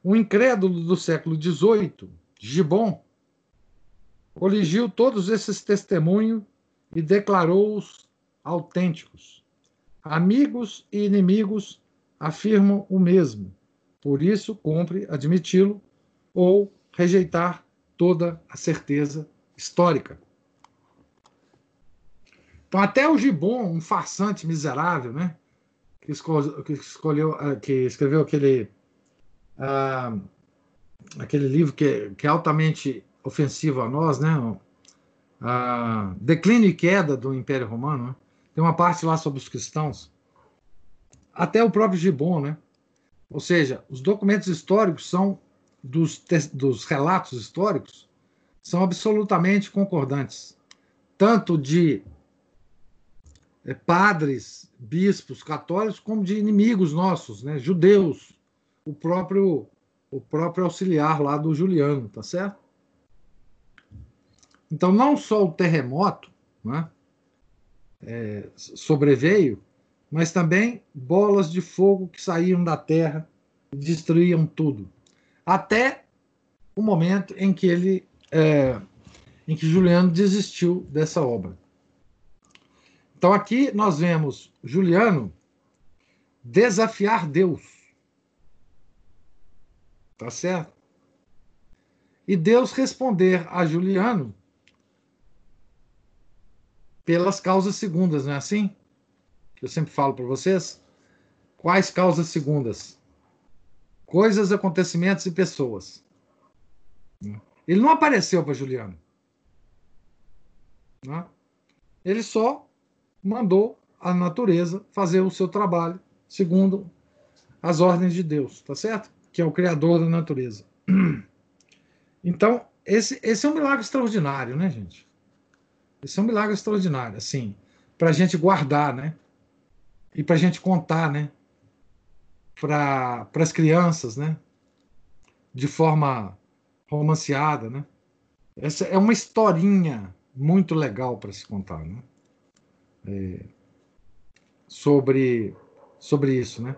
O incrédulo do século XVIII, Gibbon, coligiu todos esses testemunhos e declarou-os autênticos. Amigos e inimigos afirmam o mesmo, por isso cumpre admiti-lo ou rejeitar toda a certeza histórica. Então, até o Gibbon, um farsante miserável, né, que, escolheu, ah, que escreveu aquele, uh, aquele livro que, que, é altamente ofensivo a nós, né, uh, Declínio e Queda do Império Romano, né, tem uma parte lá sobre os cristãos. Até o próprio Gibbon, né? Ou seja, os documentos históricos são dos, dos relatos históricos são absolutamente concordantes, tanto de é, padres, bispos católicos, como de inimigos nossos, né? judeus, o próprio, o próprio auxiliar lá do Juliano, tá certo? Então, não só o terremoto né, é, sobreveio, mas também bolas de fogo que saíam da terra e destruíam tudo. Até o momento em que ele, é, em que Juliano desistiu dessa obra. Então aqui nós vemos Juliano desafiar Deus. Tá certo? E Deus responder a Juliano pelas causas segundas, não é assim? Que eu sempre falo para vocês. Quais causas segundas? Coisas, acontecimentos e pessoas. Ele não apareceu para Juliano. Né? Ele só mandou a natureza fazer o seu trabalho segundo as ordens de Deus, tá certo? Que é o criador da natureza. Então, esse, esse é um milagre extraordinário, né, gente? Esse é um milagre extraordinário, assim, para a gente guardar, né? E para a gente contar, né? Para as crianças, né? De forma romanceada, né? Essa é uma historinha muito legal para se contar, né? É, sobre, sobre isso, né?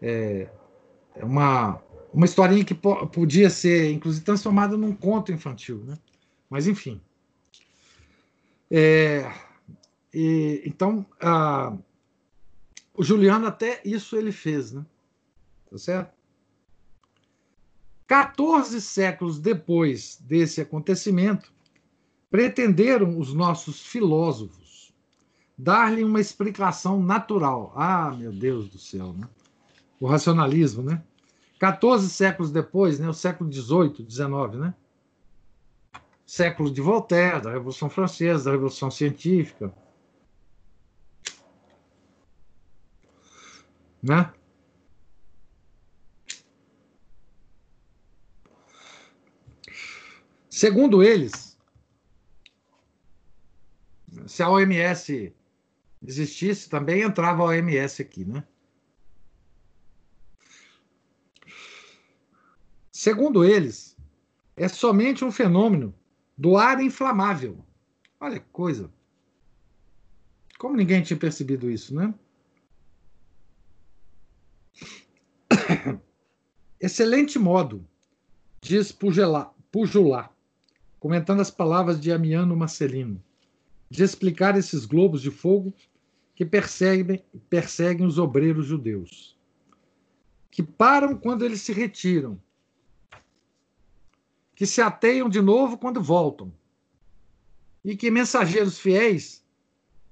É, é uma, uma historinha que po podia ser, inclusive, transformada num conto infantil, né? Mas, enfim. É, e, então, a, o Juliano até isso ele fez, né? Tá certo? 14 séculos depois desse acontecimento, pretenderam os nossos filósofos dar-lhe uma explicação natural. Ah, meu Deus do céu, né? O racionalismo, né? 14 séculos depois, né? O século 18, 19, né? Século de Voltaire, da Revolução Francesa, da Revolução Científica. Né? Segundo eles, se a OMS existisse, também entrava a OMS aqui, né? Segundo eles, é somente um fenômeno do ar inflamável. Olha que coisa. Como ninguém tinha percebido isso, né? Excelente modo, diz Pugelar, Pujular, comentando as palavras de Amiano Marcelino, de explicar esses globos de fogo que perseguem, perseguem os obreiros judeus, que param quando eles se retiram, que se ateiam de novo quando voltam, e que mensageiros fiéis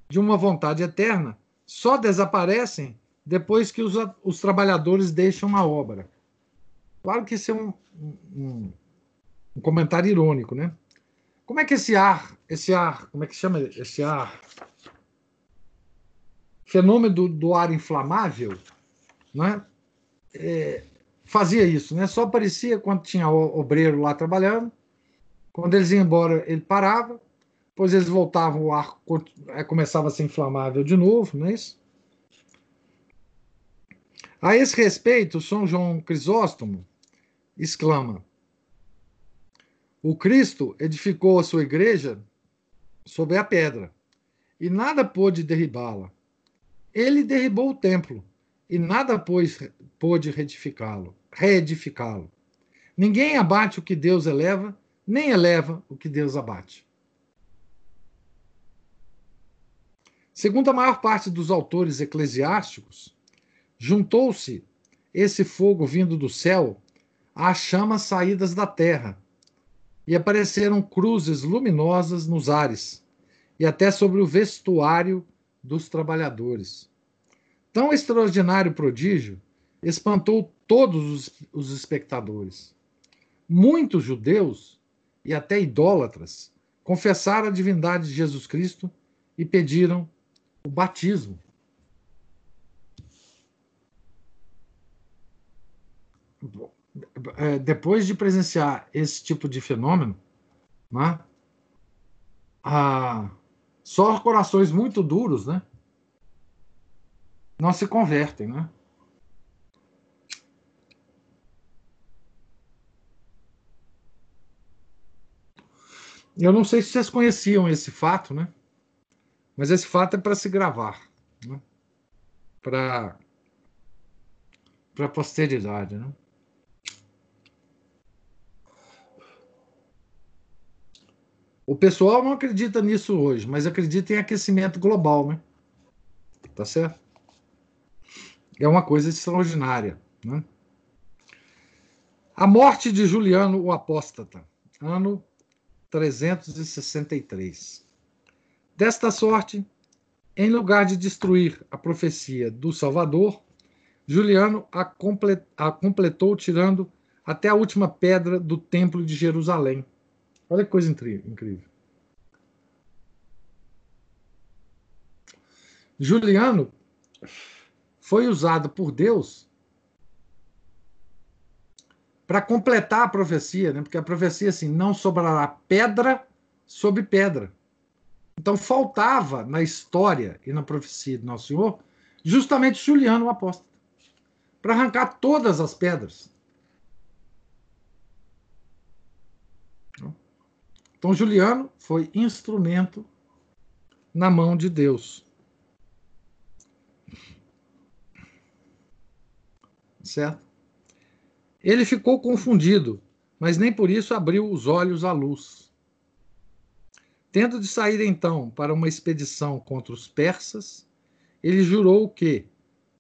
de uma vontade eterna só desaparecem depois que os, os trabalhadores deixam a obra. Claro que isso é um, um, um comentário irônico, né? Como é que esse ar, esse ar, como é que chama esse ar? Fenômeno do, do ar inflamável, né? É, fazia isso, né? Só aparecia quando tinha o obreiro lá trabalhando. Quando eles iam embora, ele parava. Depois eles voltavam, o ar é, começava a ser inflamável de novo, não é isso? A esse respeito, São João Crisóstomo exclama: o Cristo edificou a sua igreja sobre a pedra, e nada pôde derribá-la. Ele derribou o templo, e nada pois, pôde reedificá-lo, reedificá-lo. Ninguém abate o que Deus eleva, nem eleva o que Deus abate. Segundo a maior parte dos autores eclesiásticos, juntou-se esse fogo vindo do céu às chamas saídas da terra, e apareceram cruzes luminosas nos ares e até sobre o vestuário dos trabalhadores. Tão extraordinário prodígio espantou todos os, os espectadores. Muitos judeus e até idólatras confessaram a divindade de Jesus Cristo e pediram o batismo. é, depois de presenciar esse tipo de fenômeno, né, só corações muito duros, né, não se convertem, né? Eu não sei se vocês conheciam esse fato, né? Mas esse fato é para se gravar, né? para para posteridade, né? O pessoal não acredita nisso hoje, mas acredita em aquecimento global, né? Tá certo? É uma coisa extraordinária, né? A morte de Juliano o Apóstata, ano 363. Desta sorte, em lugar de destruir a profecia do Salvador, Juliano a, completou tirando até a última pedra do Templo de Jerusalém. Olha que coisa incrível. Juliano foi usado por Deus para completar a profecia, né? porque a profecia assim, não sobrará pedra sobre pedra. Então faltava na história e na profecia do Nosso Senhor justamente Juliano o apóstolo para arrancar todas as pedras. Então Juliano foi instrumento na mão de Deus. Certo? Ele ficou confundido, mas nem por isso abriu os olhos à luz. Tendo de sair então para uma expedição contra os persas, ele jurou que,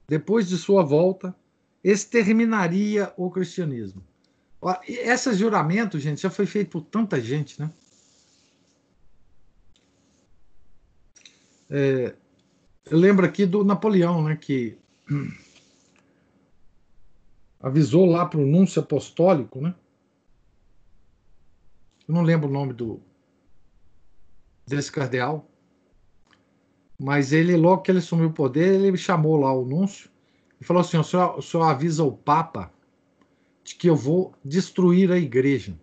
depois de sua volta, exterminaria o cristianismo. Esse juramento, gente, já foi feito por tanta gente, né? É, eu lembro aqui do Napoleão, né, que avisou lá para o núncio apostólico, né? Eu não lembro o nome do desse cardeal, mas ele logo que ele assumiu o poder, ele chamou lá o núncio e falou assim: o senhor, o senhor avisa o Papa de que eu vou destruir a igreja.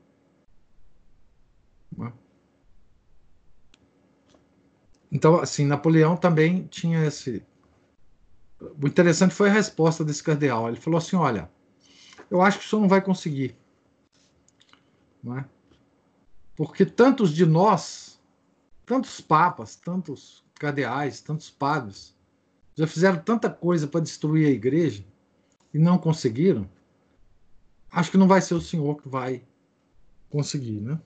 Né? Então, assim, Napoleão também tinha esse. O interessante foi a resposta desse cardeal. Ele falou assim: olha, eu acho que o senhor não vai conseguir. Não é? Porque tantos de nós, tantos papas, tantos cardeais, tantos padres, já fizeram tanta coisa para destruir a igreja e não conseguiram. Acho que não vai ser o senhor que vai conseguir, né?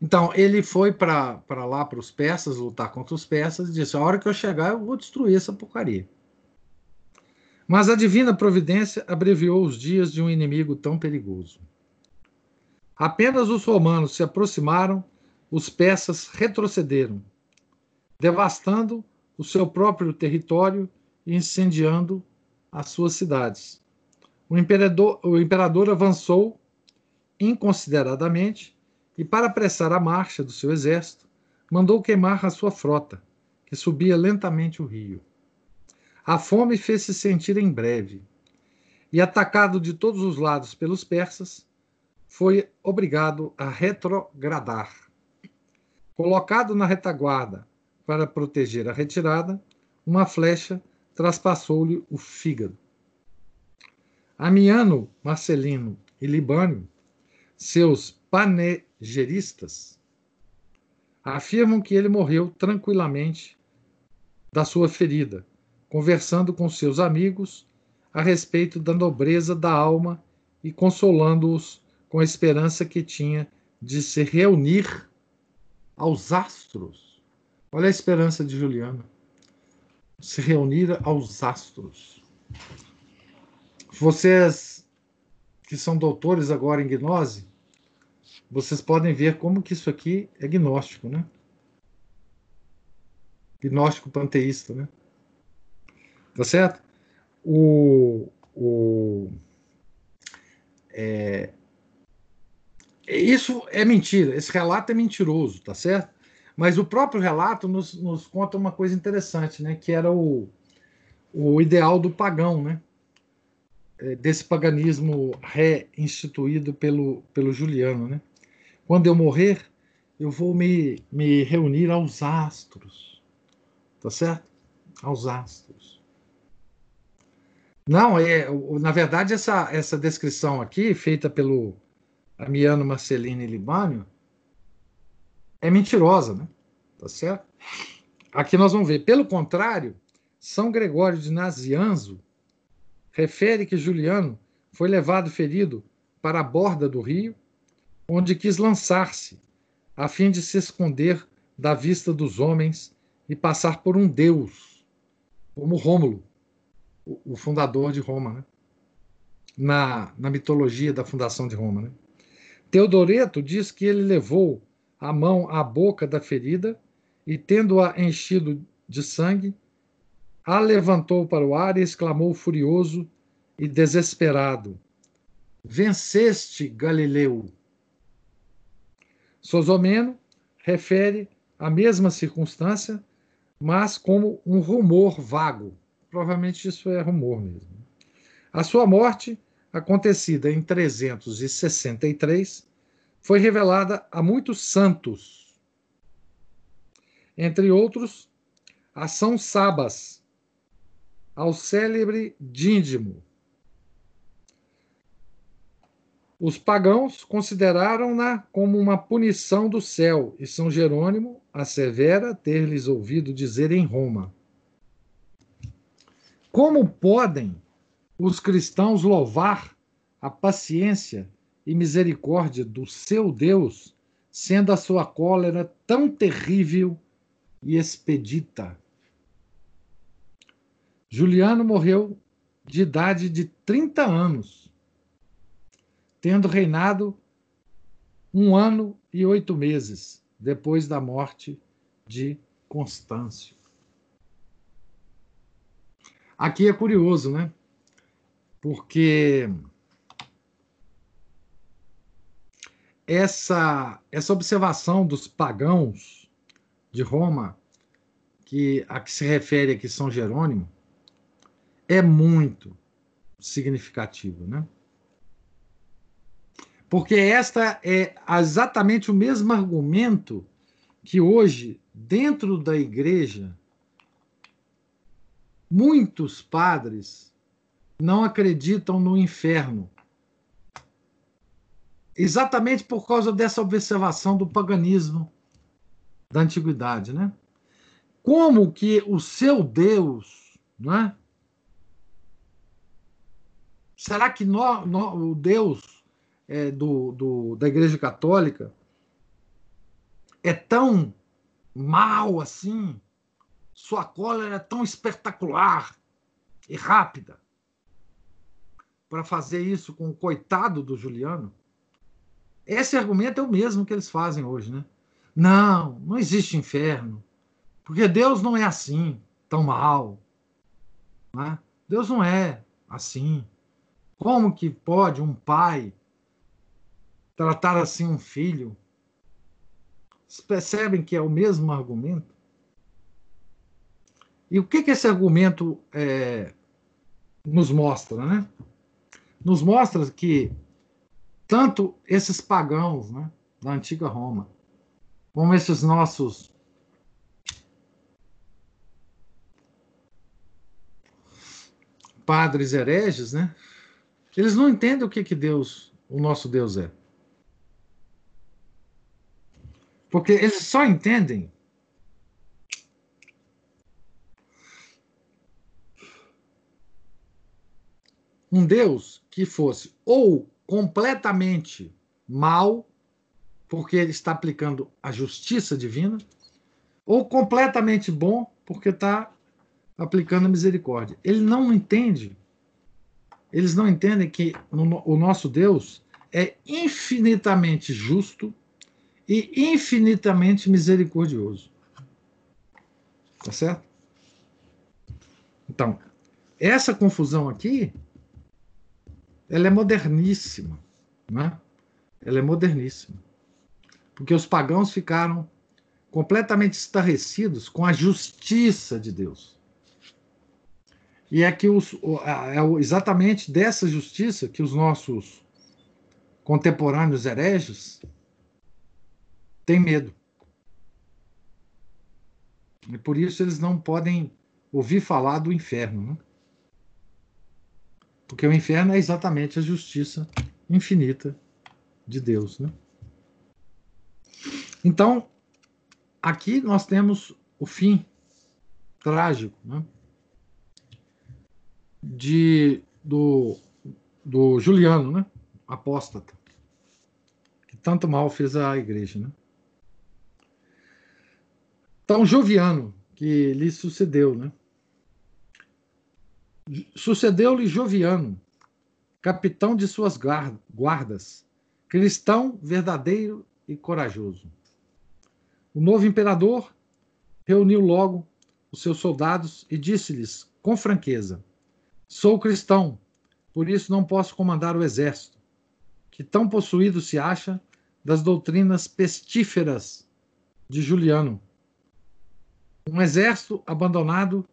Então, ele foi para lá, para os persas, lutar contra os persas, e disse: a hora que eu chegar, eu vou destruir essa porcaria. Mas a divina providência abreviou os dias de um inimigo tão perigoso. Apenas os romanos se aproximaram, os persas retrocederam, devastando o seu próprio território e incendiando as suas cidades. O imperador, o imperador avançou inconsideradamente e, para apressar a marcha do seu exército, mandou queimar a sua frota, que subia lentamente o rio. A fome fez-se sentir em breve, e, atacado de todos os lados pelos persas, foi obrigado a retrogradar. Colocado na retaguarda para proteger a retirada, uma flecha traspassou-lhe o fígado. Amiano, Marcelino e Libânio, seus panegeristas, afirmam que ele morreu tranquilamente da sua ferida, conversando com seus amigos a respeito da nobreza da alma e consolando-os com a esperança que tinha de se reunir aos astros. Olha a esperança de Juliano. Se reunir aos astros. Vocês que são doutores agora em gnose, vocês podem ver como que isso aqui é gnóstico, né? Gnóstico panteísta, né? Tá certo? O, o, é, isso é mentira, esse relato é mentiroso, tá certo? Mas o próprio relato nos, nos conta uma coisa interessante, né? Que era o, o ideal do pagão, né? É, desse paganismo reinstituído pelo, pelo Juliano, né? Quando eu morrer, eu vou me, me reunir aos astros tá certo? Aos astros. Não, é, na verdade, essa, essa descrição aqui, feita pelo Amiano Marcelini Libânio, é mentirosa, né? Tá certo? Aqui nós vamos ver. Pelo contrário, São Gregório de Nazianzo refere que Juliano foi levado ferido para a borda do rio, onde quis lançar-se, a fim de se esconder da vista dos homens e passar por um deus, como Rômulo, o fundador de Roma, né? na, na mitologia da fundação de Roma. Né? Teodoreto diz que ele levou a mão à boca da ferida e, tendo-a enchido de sangue, a levantou para o ar e exclamou furioso e desesperado: Venceste, Galileu! Sosomeno refere a mesma circunstância, mas como um rumor vago. Provavelmente isso é rumor mesmo. A sua morte, acontecida em 363, foi revelada a muitos santos, entre outros a São Sabas, ao célebre Díndimo. Os pagãos consideraram-na como uma punição do céu, e São Jerônimo assevera ter-lhes ouvido dizer em Roma: Como podem os cristãos louvar a paciência e misericórdia do seu Deus, sendo a sua cólera tão terrível e expedita? Juliano morreu de idade de 30 anos, tendo reinado um ano e oito meses depois da morte de Constâncio. Aqui é curioso, né? Porque essa, essa observação dos pagãos de Roma, que a que se refere aqui São Jerônimo, é muito significativo, né? Porque esta é exatamente o mesmo argumento que hoje, dentro da igreja, muitos padres não acreditam no inferno. Exatamente por causa dessa observação do paganismo da antiguidade, né? Como que o seu Deus, não é? Será que o Deus é, do, do, da Igreja Católica é tão mal assim? Sua cólera é tão espetacular e rápida para fazer isso com o coitado do Juliano? Esse argumento é o mesmo que eles fazem hoje, né? Não, não existe inferno, porque Deus não é assim, tão mal. Né? Deus não é assim. Como que pode um pai tratar assim um filho? Vocês percebem que é o mesmo argumento? E o que, que esse argumento é, nos mostra, né? Nos mostra que tanto esses pagãos né, da antiga Roma, como esses nossos padres hereges, né? Eles não entendem o que, que Deus, o nosso Deus é. Porque eles só entendem um Deus que fosse ou completamente mal, porque ele está aplicando a justiça divina, ou completamente bom, porque está aplicando a misericórdia. Ele não entende eles não entendem que o nosso Deus é infinitamente justo e infinitamente misericordioso. Tá certo? Então, essa confusão aqui, ela é moderníssima, né? Ela é moderníssima. Porque os pagãos ficaram completamente estarrecidos com a justiça de Deus. E é que os, é exatamente dessa justiça que os nossos contemporâneos hereges têm medo. E por isso eles não podem ouvir falar do inferno. Né? Porque o inferno é exatamente a justiça infinita de Deus. Né? Então, aqui nós temos o fim trágico né? de, do, do Juliano, né? apóstata, que tanto mal fez à igreja. Né? Então, Joviano, que lhe sucedeu, né? Sucedeu-lhe Joviano, capitão de suas guardas, cristão verdadeiro e corajoso. O novo imperador reuniu logo os seus soldados e disse-lhes com franqueza: Sou cristão, por isso não posso comandar o exército, que tão possuído se acha das doutrinas pestíferas de Juliano um exército abandonado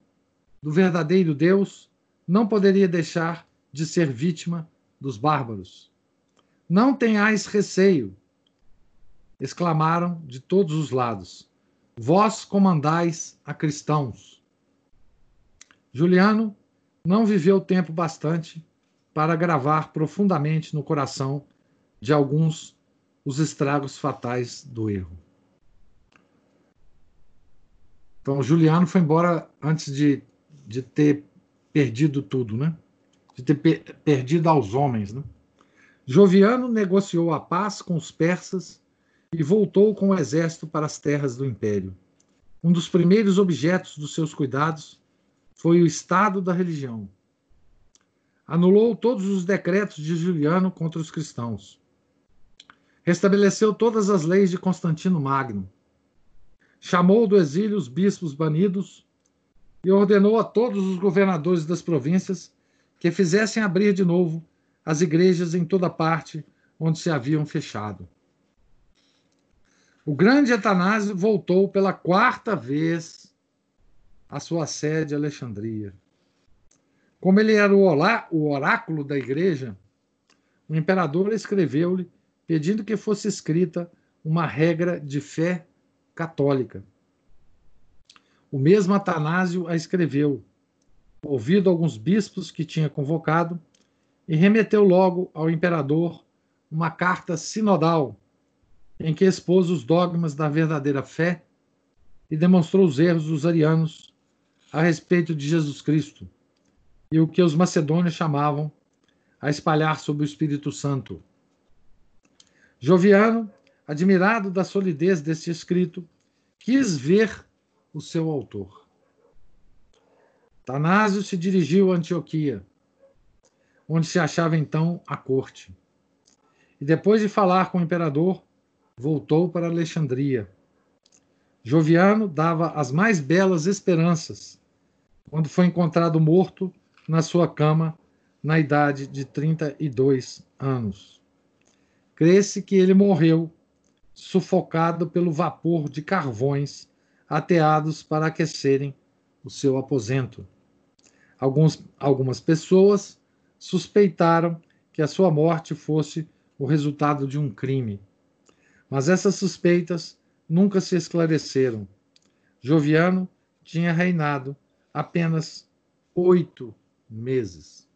do verdadeiro Deus não poderia deixar de ser vítima dos bárbaros. Não tenhais receio, exclamaram de todos os lados. Vós comandais a cristãos. Juliano não viveu tempo bastante para gravar profundamente no coração de alguns os estragos fatais do erro. Então, Juliano foi embora antes de, de ter perdido tudo, né? De ter per perdido aos homens, né? Joviano negociou a paz com os persas e voltou com o exército para as terras do império. Um dos primeiros objetos dos seus cuidados foi o estado da religião. Anulou todos os decretos de Juliano contra os cristãos. Restabeleceu todas as leis de Constantino Magno chamou do exílio os bispos banidos e ordenou a todos os governadores das províncias que fizessem abrir de novo as igrejas em toda parte onde se haviam fechado. O grande Atanásio voltou pela quarta vez à sua sede Alexandria. Como ele era o oráculo da igreja, o imperador escreveu-lhe pedindo que fosse escrita uma regra de fé católica. O mesmo Atanásio a escreveu, ouvido alguns bispos que tinha convocado, e remeteu logo ao imperador uma carta sinodal em que expôs os dogmas da verdadeira fé e demonstrou os erros dos arianos a respeito de Jesus Cristo e o que os macedônios chamavam a espalhar sobre o Espírito Santo. Joviano admirado da solidez deste escrito, quis ver o seu autor. Tanásio se dirigiu a Antioquia, onde se achava então a corte. E depois de falar com o imperador, voltou para Alexandria. Joviano dava as mais belas esperanças quando foi encontrado morto na sua cama na idade de 32 anos. Crê-se que ele morreu sufocado pelo vapor de carvões ateados para aquecerem o seu aposento. Alguns, algumas pessoas suspeitaram que a sua morte fosse o resultado de um crime. Mas essas suspeitas nunca se esclareceram. Joviano tinha reinado apenas oito meses.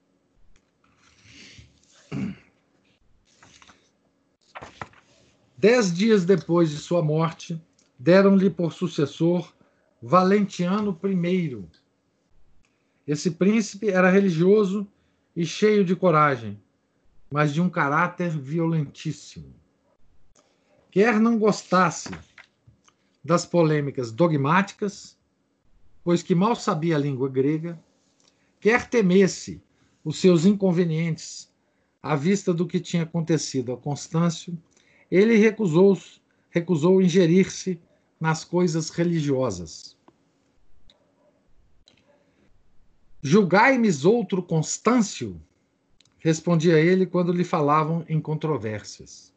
Dez dias depois de sua morte, deram-lhe por sucessor Valentiano I. Esse príncipe era religioso e cheio de coragem, mas de um caráter violentíssimo. Quer não gostasse das polêmicas dogmáticas, pois que mal sabia a língua grega, quer temesse os seus inconvenientes à vista do que tinha acontecido a Constâncio, ele recusou, recusou ingerir-se nas coisas religiosas. Julgai-me outro Constâncio, respondia ele quando lhe falavam em controvérsias.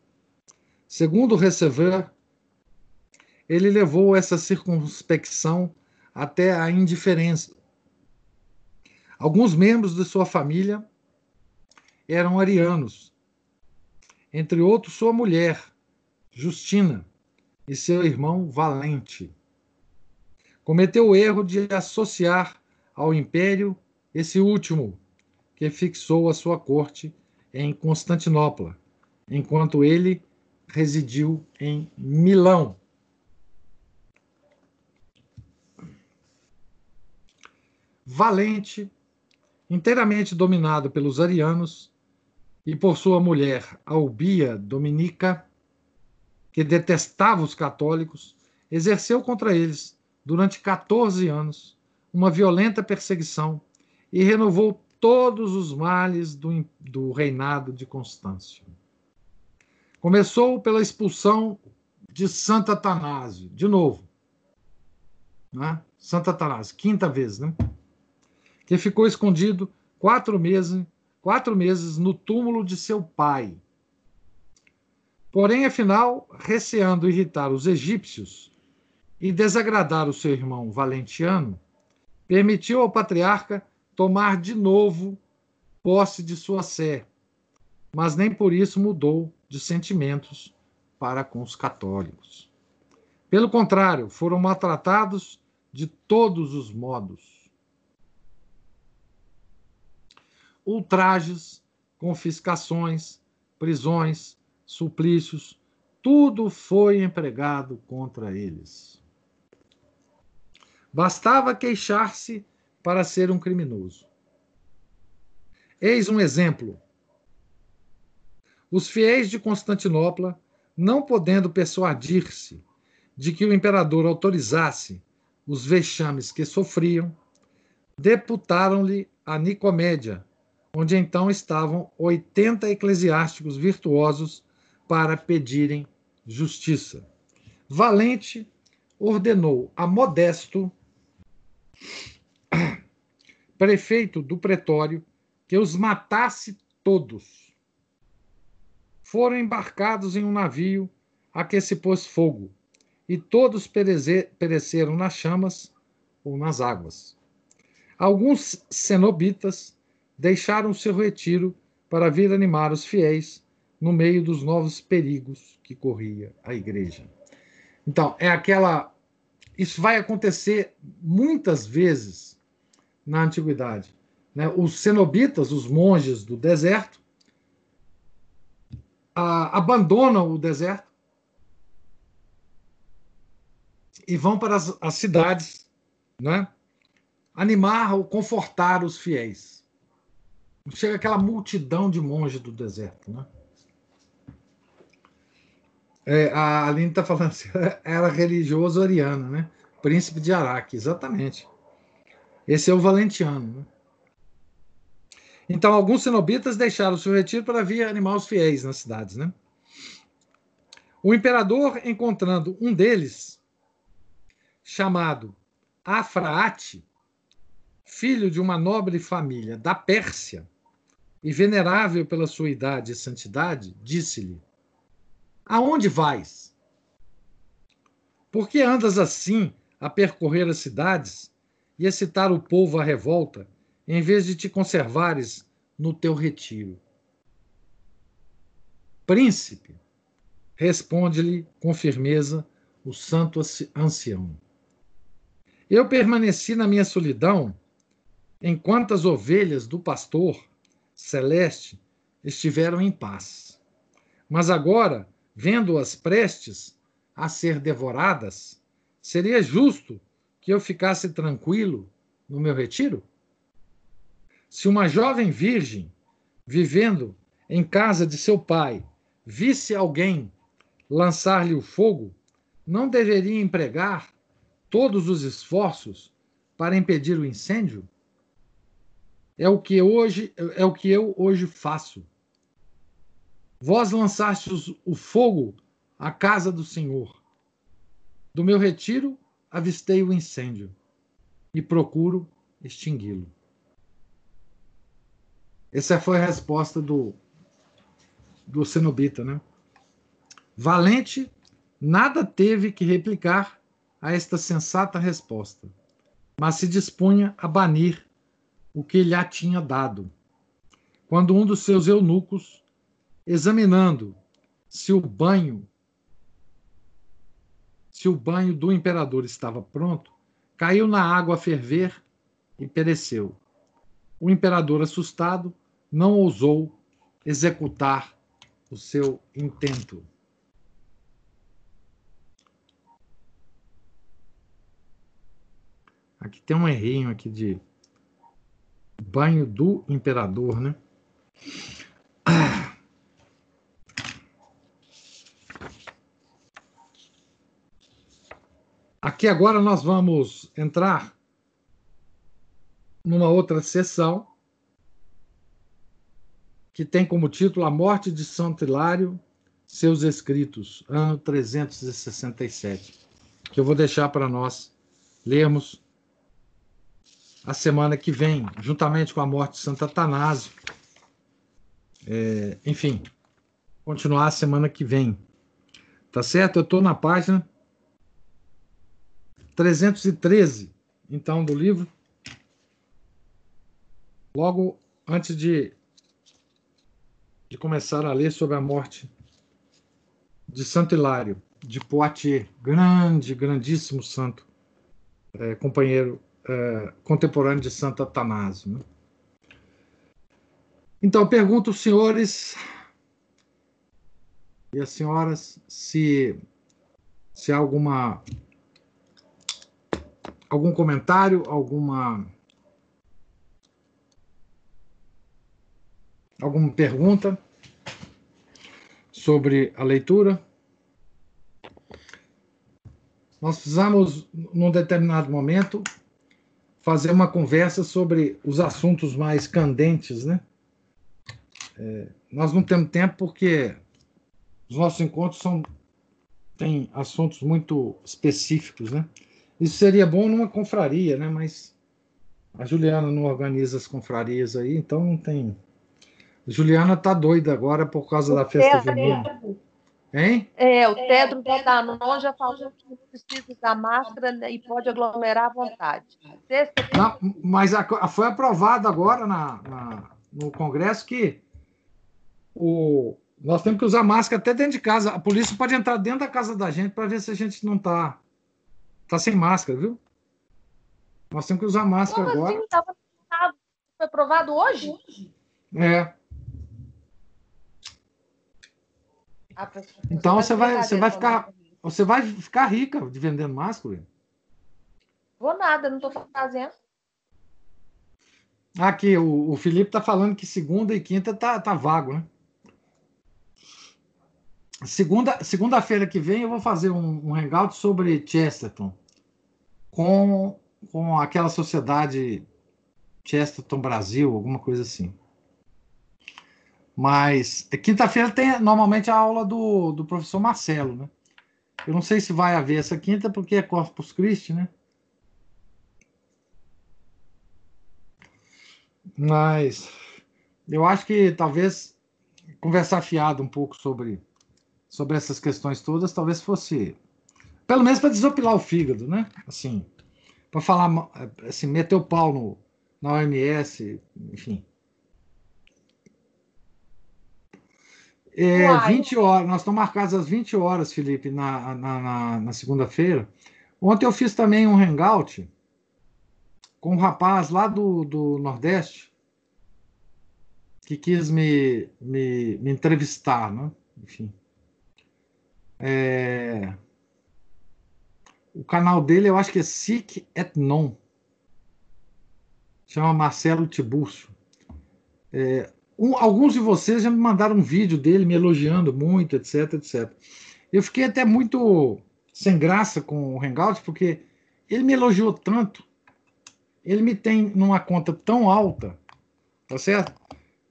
Segundo Recever, ele levou essa circunspecção até a indiferença. Alguns membros de sua família eram arianos entre outros sua mulher, Justina, e seu irmão Valente. cometeu o erro de associar ao império esse último, que fixou a sua corte em Constantinopla, enquanto ele residiu em Milão. Valente, inteiramente dominado pelos arianos e por sua mulher Albia Dominica, que detestava os católicos, exerceu contra eles, durante 14 anos, uma violenta perseguição e renovou todos os males do, do reinado de Constâncio. Começou pela expulsão de Santo Atanásio, de novo. Né? Santo Atanásio, quinta vez, né? Que ficou escondido quatro meses, quatro meses no túmulo de seu pai. Porém, afinal, receando irritar os egípcios e desagradar o seu irmão Valentiano, permitiu ao patriarca tomar de novo posse de sua sé, mas nem por isso mudou de sentimentos para com os católicos. Pelo contrário, foram maltratados de todos os modos. Ultrajes, confiscações, prisões, suplícios, tudo foi empregado contra eles. Bastava queixar-se para ser um criminoso. Eis um exemplo. Os fiéis de Constantinopla, não podendo persuadir-se de que o imperador autorizasse os vexames que sofriam, deputaram-lhe a Nicomédia, onde então estavam 80 eclesiásticos virtuosos para pedirem justiça. Valente ordenou a Modesto prefeito do pretório que os matasse todos. Foram embarcados em um navio a que se pôs fogo, e todos pereceram nas chamas ou nas águas. Alguns cenobitas deixaram seu retiro para vir animar os fiéis no meio dos novos perigos que corria a igreja. Então, é aquela. Isso vai acontecer muitas vezes na antiguidade. Né? Os cenobitas, os monges do deserto, a, abandonam o deserto e vão para as, as cidades né? animar ou confortar os fiéis. Chega aquela multidão de monges do deserto. Né? É, a Aline está falando assim, era religioso ariano, né? Príncipe de Araque, exatamente. Esse é o Valentiano. Né? Então, alguns cenobitas deixaram o seu retiro para vir animar os fiéis nas cidades. Né? O imperador, encontrando um deles, chamado Afraate, filho de uma nobre família da Pérsia e venerável pela sua idade e santidade, disse-lhe: Aonde vais? Por que andas assim a percorrer as cidades e excitar o povo à revolta, em vez de te conservares no teu retiro. Príncipe, responde-lhe com firmeza o santo ancião. Eu permaneci na minha solidão enquanto as ovelhas do pastor celeste estiveram em paz. Mas agora, vendo-as prestes a ser devoradas, seria justo que eu ficasse tranquilo no meu retiro? Se uma jovem virgem, vivendo em casa de seu pai, visse alguém lançar-lhe o fogo, não deveria empregar todos os esforços para impedir o incêndio? É o que hoje é o que eu hoje faço. Vós lançastes o fogo à casa do Senhor. Do meu retiro avistei o incêndio e procuro extingui-lo. Essa foi a resposta do, do cenobita, né? Valente nada teve que replicar a esta sensata resposta, mas se dispunha a banir o que lhe tinha dado. Quando um dos seus eunucos, examinando se o banho se o banho do imperador estava pronto, caiu na água a ferver e pereceu. O imperador, assustado, não ousou executar o seu intento. Aqui tem um errinho aqui de banho do imperador, né? Aqui agora nós vamos entrar numa outra sessão que tem como título A Morte de Santo Hilário, seus escritos, ano 367, que eu vou deixar para nós lermos a semana que vem, juntamente com a morte de Santo Atanásio. É, enfim, continuar a semana que vem. Tá certo? Eu estou na página 313, então, do livro. Logo antes de, de começar a ler sobre a morte de Santo Hilário, de Poitiers, grande, grandíssimo santo, é, companheiro é, contemporâneo de Santo Atanásio. Né? Então, pergunto aos senhores e as senhoras se, se há alguma algum comentário, alguma alguma pergunta sobre a leitura. Nós precisamos, num determinado momento, fazer uma conversa sobre os assuntos mais candentes, né? É, nós não temos tempo porque os nossos encontros são têm assuntos muito específicos, né? Isso seria bom numa confraria, né? Mas a Juliana não organiza as confrarias aí, então não tem. A Juliana tá doida agora por causa o da festa junina. Hein? É, o Tedro Danon já falou que não precisa usar máscara né, e pode aglomerar à vontade. Sexta... Não, mas a, foi aprovado agora na, na, no Congresso que o, nós temos que usar máscara até dentro de casa. A polícia pode entrar dentro da casa da gente para ver se a gente não está tá sem máscara, viu? Nós temos que usar máscara Como agora. Assim? Tava, foi aprovado hoje? É. Então você vai, você vai ficar, você vai ficar rica de vendendo máscara. Vou nada, não estou fazendo. Aqui, o, o Felipe está falando que segunda e quinta tá, tá vago, né? Segunda, segunda-feira que vem eu vou fazer um, um hangout sobre Chesterton com, com aquela sociedade Chesterton Brasil, alguma coisa assim. Mas quinta-feira tem normalmente a aula do, do professor Marcelo, né? Eu não sei se vai haver essa quinta, porque é Corpus Christi, né? Mas eu acho que talvez conversar fiado um pouco sobre, sobre essas questões todas, talvez fosse. Pelo menos para desopilar o fígado, né? Assim, para falar, assim, meter o pau no, na OMS, enfim. É, 20 horas, nós estamos marcados às 20 horas, Felipe, na, na, na, na segunda-feira. Ontem eu fiz também um hangout com um rapaz lá do, do Nordeste que quis me, me, me entrevistar, né? Enfim. É... O canal dele eu acho que é Sic et Non. Chama Marcelo Tibúrcio. É, um, alguns de vocês já me mandaram um vídeo dele me elogiando muito, etc, etc. Eu fiquei até muito sem graça com o Hangout, porque ele me elogiou tanto, ele me tem numa conta tão alta, tá certo?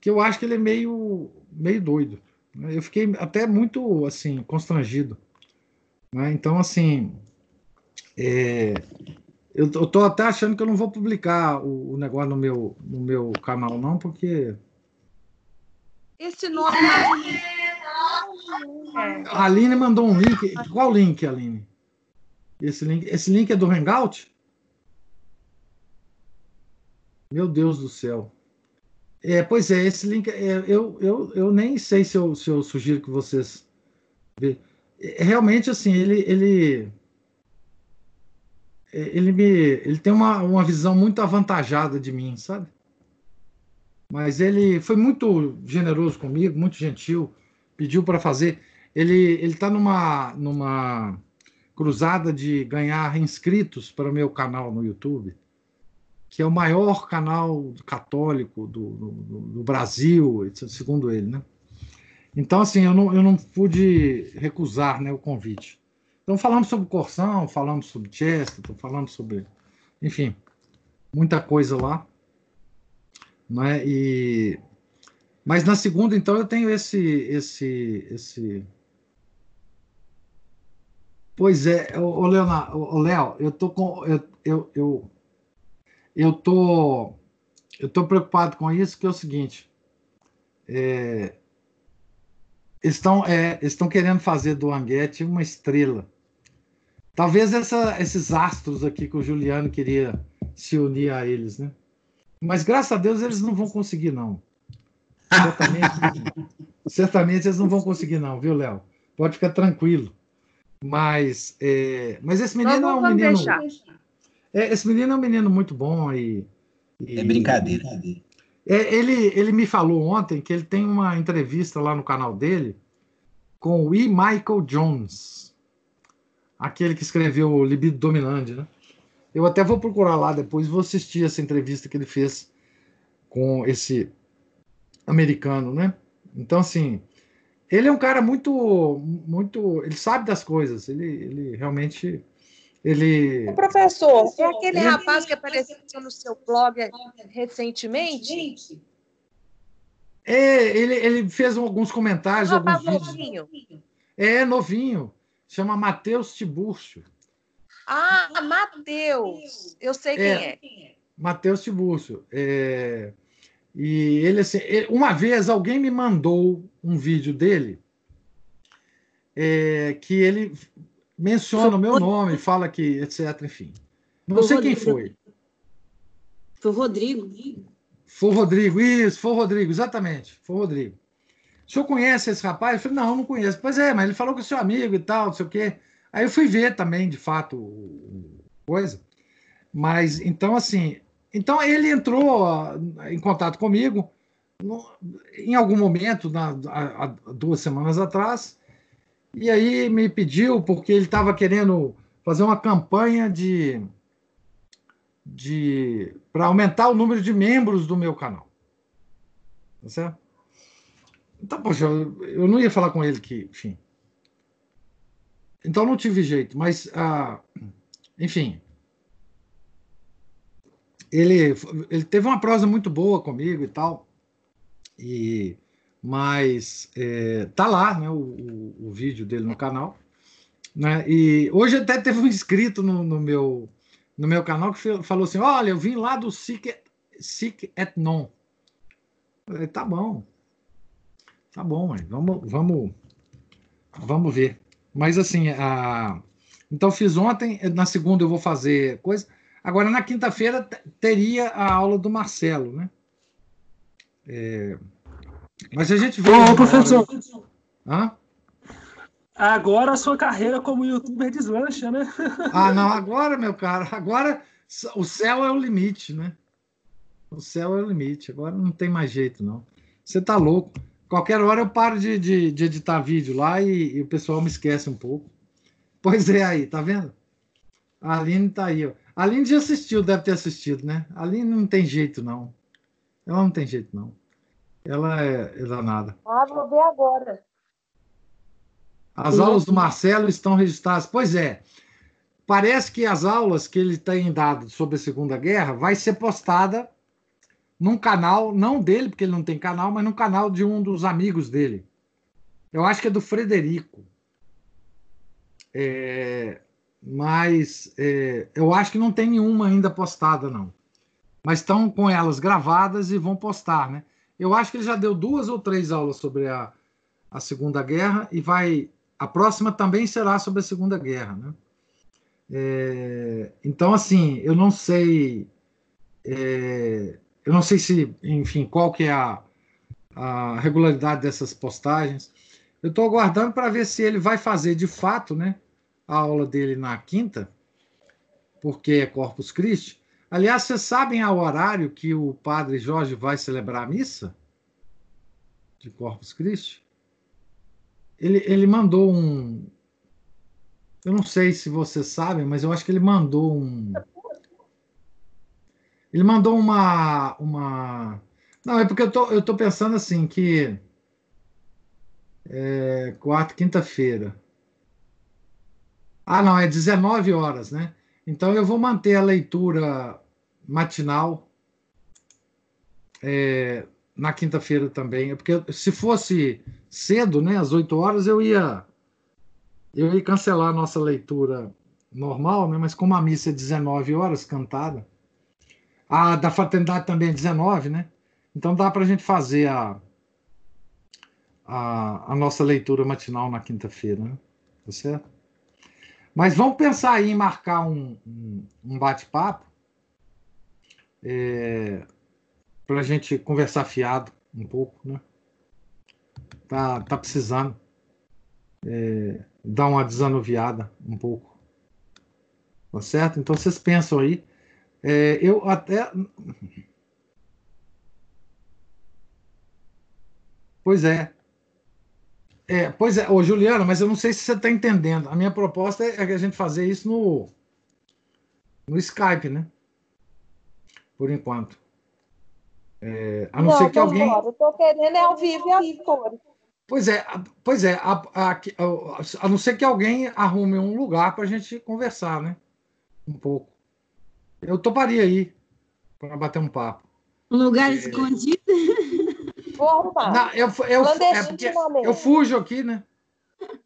Que eu acho que ele é meio, meio doido. Eu fiquei até muito, assim, constrangido. Né? Então, assim, é, eu, estou até achando que eu não vou publicar o, o negócio no meu, no meu canal, não, porque esse nome. É. A Aline mandou um link. Qual link, Aline? Esse link, esse link é do Hangout? Meu Deus do céu. É, pois é, esse link. É, eu, eu, eu nem sei se eu, se eu sugiro que vocês. É, realmente, assim, ele. ele ele me, ele tem uma, uma visão muito avantajada de mim, sabe? Mas ele foi muito generoso comigo, muito gentil, pediu para fazer. Ele ele está numa numa cruzada de ganhar inscritos para o meu canal no YouTube, que é o maior canal católico do, do, do Brasil, segundo ele, né? Então, assim, eu não, eu não pude recusar né, o convite. Então, falamos sobre Corsão, falamos sobre Chesterton, falamos sobre, enfim, muita coisa lá. Não é? E, mas na segunda, então, eu tenho esse, esse, esse. Pois é, o Leonardo, Léo, eu tô com, eu, eu, eu, eu tô, eu tô preocupado com isso, que é o seguinte. É, estão, é, estão querendo fazer do Anguete uma estrela. Talvez essa, esses astros aqui que o Juliano queria se unir a eles, né? Mas graças a Deus eles não vão conseguir, não. Certamente, certamente eles não vão conseguir, não, viu, Léo? Pode ficar tranquilo. Mas, é, mas esse menino é um menino. É, esse menino é um menino muito bom e. e é brincadeira. É, ele, ele me falou ontem que ele tem uma entrevista lá no canal dele com o E. Michael Jones, aquele que escreveu o Libido Dominante, né? Eu até vou procurar lá depois, vou assistir essa entrevista que ele fez com esse americano, né? Então, assim, ele é um cara muito, muito, ele sabe das coisas, ele, ele realmente ele. O professor, é aquele ele... rapaz que apareceu no seu blog recentemente? É, ele, ele fez alguns comentários, um alguns vídeos. Novinho. É, novinho. Chama Matheus Tibúrcio. Ah, Matheus. Eu sei quem é. é. Matheus Tibúrcio. É... E ele, assim, uma vez alguém me mandou um vídeo dele é, que ele menciona o meu nome, fala que, etc. Enfim. Não sei quem foi. Foi o Rodrigo. Foi o Rodrigo, isso, foi o Rodrigo, exatamente. Foi o Rodrigo. O senhor conhece esse rapaz? Eu falei, não, não conheço. Pois é, mas ele falou que é seu amigo e tal, não sei o quê. Aí eu fui ver também, de fato, coisa. Mas, então, assim, então ele entrou em contato comigo no, em algum momento, na, há duas semanas atrás, e aí me pediu, porque ele estava querendo fazer uma campanha de, de para aumentar o número de membros do meu canal. Tá certo? Então, poxa, eu, eu não ia falar com ele que, enfim. Então não tive jeito, mas, ah, enfim. Ele, ele teve uma prosa muito boa comigo e tal. E mas é, tá lá né, o, o, vídeo dele no canal. Né? E hoje até teve um inscrito no, no, meu, no meu canal que falou assim: Olha, eu vim lá do Sic, Sic et Non. Falei, tá bom. Tá bom. Vamos, vamos, vamos ver. Mas assim, a... então fiz ontem, na segunda eu vou fazer coisa. Agora, na quinta-feira, teria a aula do Marcelo, né? É... Mas a gente vê. Ô, professor. Hã? Agora a sua carreira como youtuber deslancha, né? Ah, não, agora, meu cara, agora o céu é o limite, né? O céu é o limite, agora não tem mais jeito, não. Você tá louco. Qualquer hora eu paro de, de, de editar vídeo lá e, e, o pessoal me esquece um pouco. Pois é, aí, tá vendo? A Aline tá aí, ó. A Aline já assistiu, deve ter assistido, né? A Aline não tem jeito, não. Ela não tem jeito, não. Ela é, é danada. Ah, vou ver agora. As Sim. aulas do Marcelo estão registradas. Pois é. Parece que as aulas que ele tem dado sobre a Segunda Guerra vai ser postada num canal, não dele, porque ele não tem canal, mas num canal de um dos amigos dele. Eu acho que é do Frederico. É, mas é, eu acho que não tem nenhuma ainda postada, não. Mas estão com elas gravadas e vão postar, né? Eu acho que ele já deu duas ou três aulas sobre a, a Segunda Guerra e vai. A próxima também será sobre a Segunda Guerra, né? É, então, assim, eu não sei. É, eu não sei se, enfim, qual que é a, a regularidade dessas postagens. Eu estou aguardando para ver se ele vai fazer de fato, né, a aula dele na quinta. porque é Corpus Christi. Aliás, vocês sabem ao horário que o padre Jorge vai celebrar a missa de Corpus Christi? Ele, ele mandou um. Eu não sei se vocês sabem, mas eu acho que ele mandou um. Ele mandou uma. uma... Não, é porque eu tô, eu tô pensando assim que. É, quarta, quinta-feira. Ah, não, é 19 horas, né? Então eu vou manter a leitura matinal é, na quinta-feira também. É porque se fosse cedo, né, às 8 horas, eu ia eu ia cancelar a nossa leitura normal, né? Mas como a missa é 19 horas cantada, a da fraternidade também é 19, né? Então dá para a gente fazer a, a, a, nossa leitura matinal na quinta-feira, né? Tá certo? Mas vamos pensar aí em marcar um, um, bate-papo é, para a gente conversar fiado um pouco, né? Tá, tá precisando é, dar uma desanuviada um pouco. Tá certo? Então vocês pensam aí. É, eu até. Pois é. É, pois é, ô Juliana, mas eu não sei se você está entendendo. A minha proposta é, é a gente fazer isso no, no Skype, né? Por enquanto. É, a não, não ser que alguém. Eu estou querendo é ao vivo e cores. Pois é, pois é, a, a, a, a não ser que alguém arrume um lugar para a gente conversar, né? Um pouco. Eu toparia aí para bater um papo. Um lugar é... escondido? Vou arrumar. Não, eu, eu, é eu fujo aqui, né?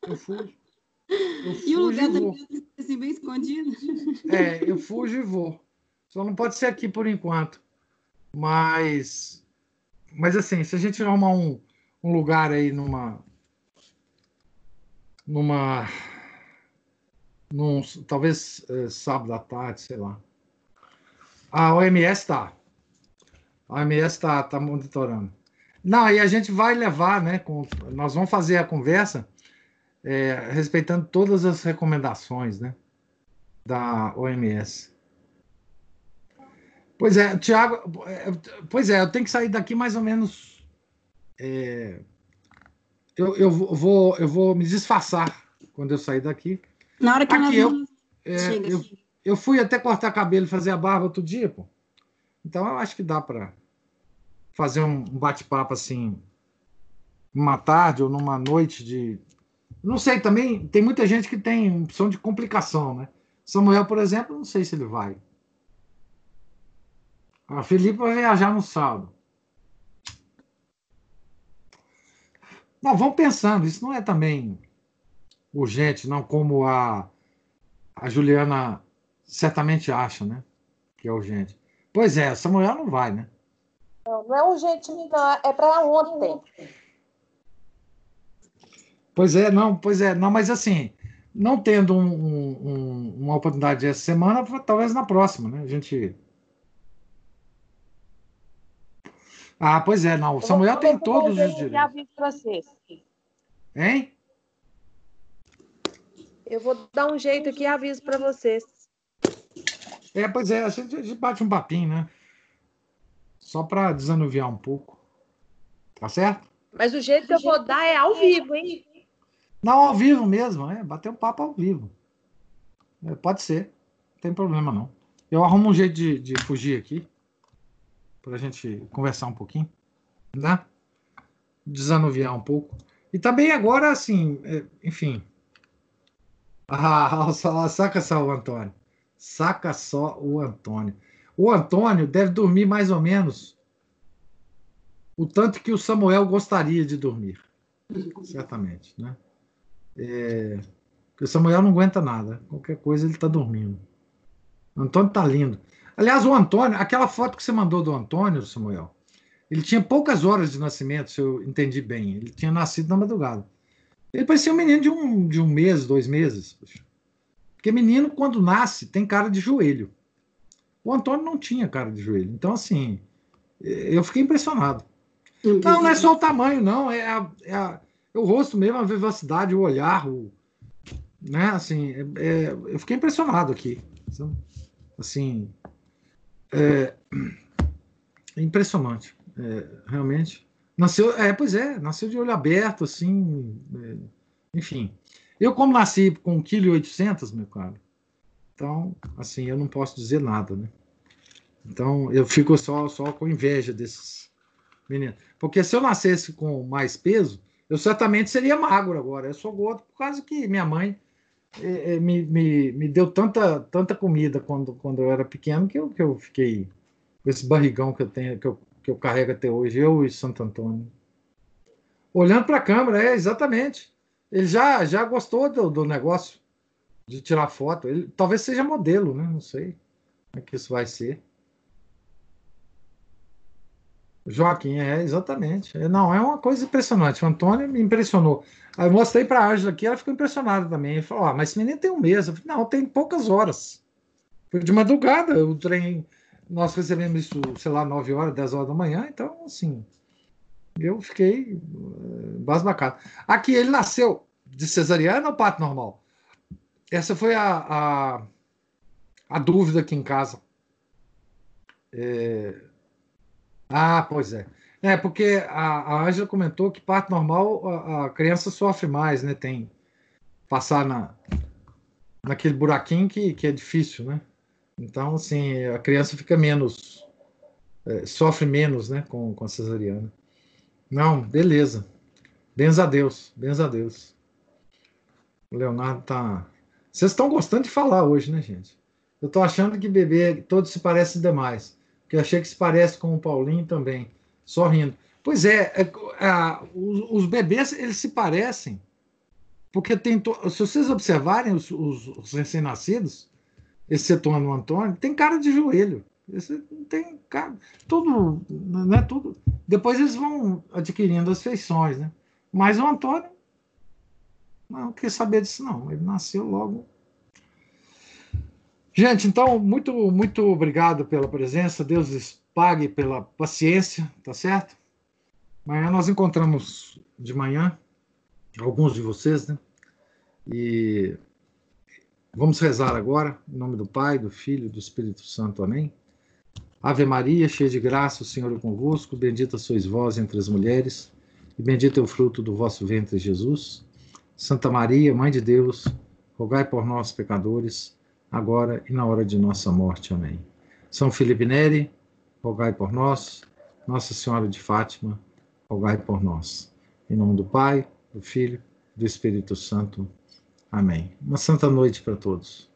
Eu fujo. Eu fujo e o lugar também assim, bem escondido. É, eu fujo e vou. Só não pode ser aqui por enquanto. Mas, mas assim, se a gente arrumar um, um lugar aí numa, numa, num, talvez é, sábado à tarde, sei lá. A OMS está. A OMS está tá monitorando. Não, e a gente vai levar, né? Com, nós vamos fazer a conversa é, respeitando todas as recomendações, né? Da OMS. Pois é, Tiago, é, pois é, eu tenho que sair daqui mais ou menos. É, eu, eu, vou, eu vou me disfarçar quando eu sair daqui. Na hora que aqui, eu, é, eu, eu fui até cortar cabelo e fazer a barba outro dia, pô. Então eu acho que dá para fazer um bate-papo assim, numa tarde ou numa noite de. Não sei, também tem muita gente que tem opção de complicação, né? Samuel, por exemplo, não sei se ele vai. A Felipe vai viajar no sábado. Não, vamos pensando, isso não é também urgente, não, como a, a Juliana certamente acha, né? Que é urgente. Pois é, Samuel não vai, né? Não, não é urgente, não, é para ontem. Pois é, não, pois é, não, mas assim, não tendo um, um, uma oportunidade essa semana, talvez na próxima, né? A gente. Ah, pois é, não. O Samuel tem todos os direitos. aviso para vocês. Hein? Eu vou dar um jeito aqui e aviso para vocês. É, pois é, a gente, a gente bate um papinho, né? Só para desanuviar um pouco. Tá certo? Mas o jeito que eu vou dar é ao vivo, hein? Não, ao vivo mesmo, é. Bater um papo ao vivo. É, pode ser. Não tem problema, não. Eu arrumo um jeito de, de fugir aqui. Para a gente conversar um pouquinho. Né? Desanuviar um pouco. E também agora, assim, é, enfim. Ah, saca só o Antônio. Saca só o Antônio. O Antônio deve dormir mais ou menos o tanto que o Samuel gostaria de dormir. Certamente, né? É, porque o Samuel não aguenta nada. Qualquer coisa ele está dormindo. O Antônio está lindo. Aliás, o Antônio, aquela foto que você mandou do Antônio, Samuel, ele tinha poucas horas de nascimento, se eu entendi bem. Ele tinha nascido na madrugada. Ele parecia um menino de um, de um mês, dois meses. Porque menino, quando nasce, tem cara de joelho. O Antônio não tinha cara de joelho. Então, assim, eu fiquei impressionado. Não, não é só o tamanho, não. É, a, é, a, é o rosto mesmo, a vivacidade, o olhar, o, né? Assim, é, é, eu fiquei impressionado aqui. Assim, é, impressionante, é, realmente. Nasceu, é, pois é, nasceu de olho aberto, assim, é, enfim. Eu, como nasci com 1,8 kg, meu caro, então, assim, eu não posso dizer nada, né? Então, eu fico só, só com inveja desses meninos. Porque se eu nascesse com mais peso, eu certamente seria magro agora. Eu sou gordo por causa que minha mãe é, é, me, me, me deu tanta, tanta comida quando, quando eu era pequeno que eu, que eu fiquei com esse barrigão que eu tenho, que eu, que eu carrego até hoje, eu e Santo Antônio. Olhando para a câmera, é, exatamente. Ele já, já gostou do, do negócio de tirar foto. Ele talvez seja modelo, né? Não sei como é que isso vai ser. Joaquim, é, exatamente. É, não, é uma coisa impressionante. O Antônio me impressionou. Aí eu mostrei para a Ângela aqui, ela ficou impressionada também. Ele falou: ah, mas esse menino tem um mês. Eu falei, não, tem poucas horas. Foi de madrugada, o trem. Nós recebemos isso, sei lá, 9 horas, 10 horas da manhã, então, assim. Eu fiquei uh, basbacado. Aqui ele nasceu de cesariana ou parto normal? Essa foi a, a, a dúvida aqui em casa. É, ah, pois é. É, porque a Ângela comentou que parto normal a, a, criança sofre mais, né? Tem passar na, naquele buraquinho que, que é difícil, né? Então, assim, a criança fica menos, é, sofre menos, né, com, com a cesariana. Não, beleza. Benza a Deus, benza a Deus. O Leonardo tá. Vocês estão gostando de falar hoje, né, gente? Eu tô achando que bebê todos se parecem demais que eu achei que se parece com o Paulinho também, sorrindo. Pois é, é os, os, bebês eles se parecem, porque tem to... se vocês observarem os, os, os recém-nascidos, excetuando o Antônio, tem cara de joelho. Esse tem cara, tudo, não é tudo. Depois eles vão adquirindo as feições, né? Mas o Antônio não quer saber disso não. Ele nasceu logo Gente, então, muito, muito obrigado pela presença. Deus lhes pague pela paciência, tá certo? Amanhã nós encontramos de manhã, alguns de vocês, né? E vamos rezar agora, em nome do Pai, do Filho e do Espírito Santo. Amém? Ave Maria, cheia de graça, o Senhor é convosco. Bendita sois vós entre as mulheres, e bendito é o fruto do vosso ventre, Jesus. Santa Maria, Mãe de Deus, rogai por nós, pecadores agora e na hora de nossa morte. Amém. São Felipe Neri, rogai por nós. Nossa Senhora de Fátima, rogai por nós. Em nome do Pai, do Filho do Espírito Santo. Amém. Uma santa noite para todos.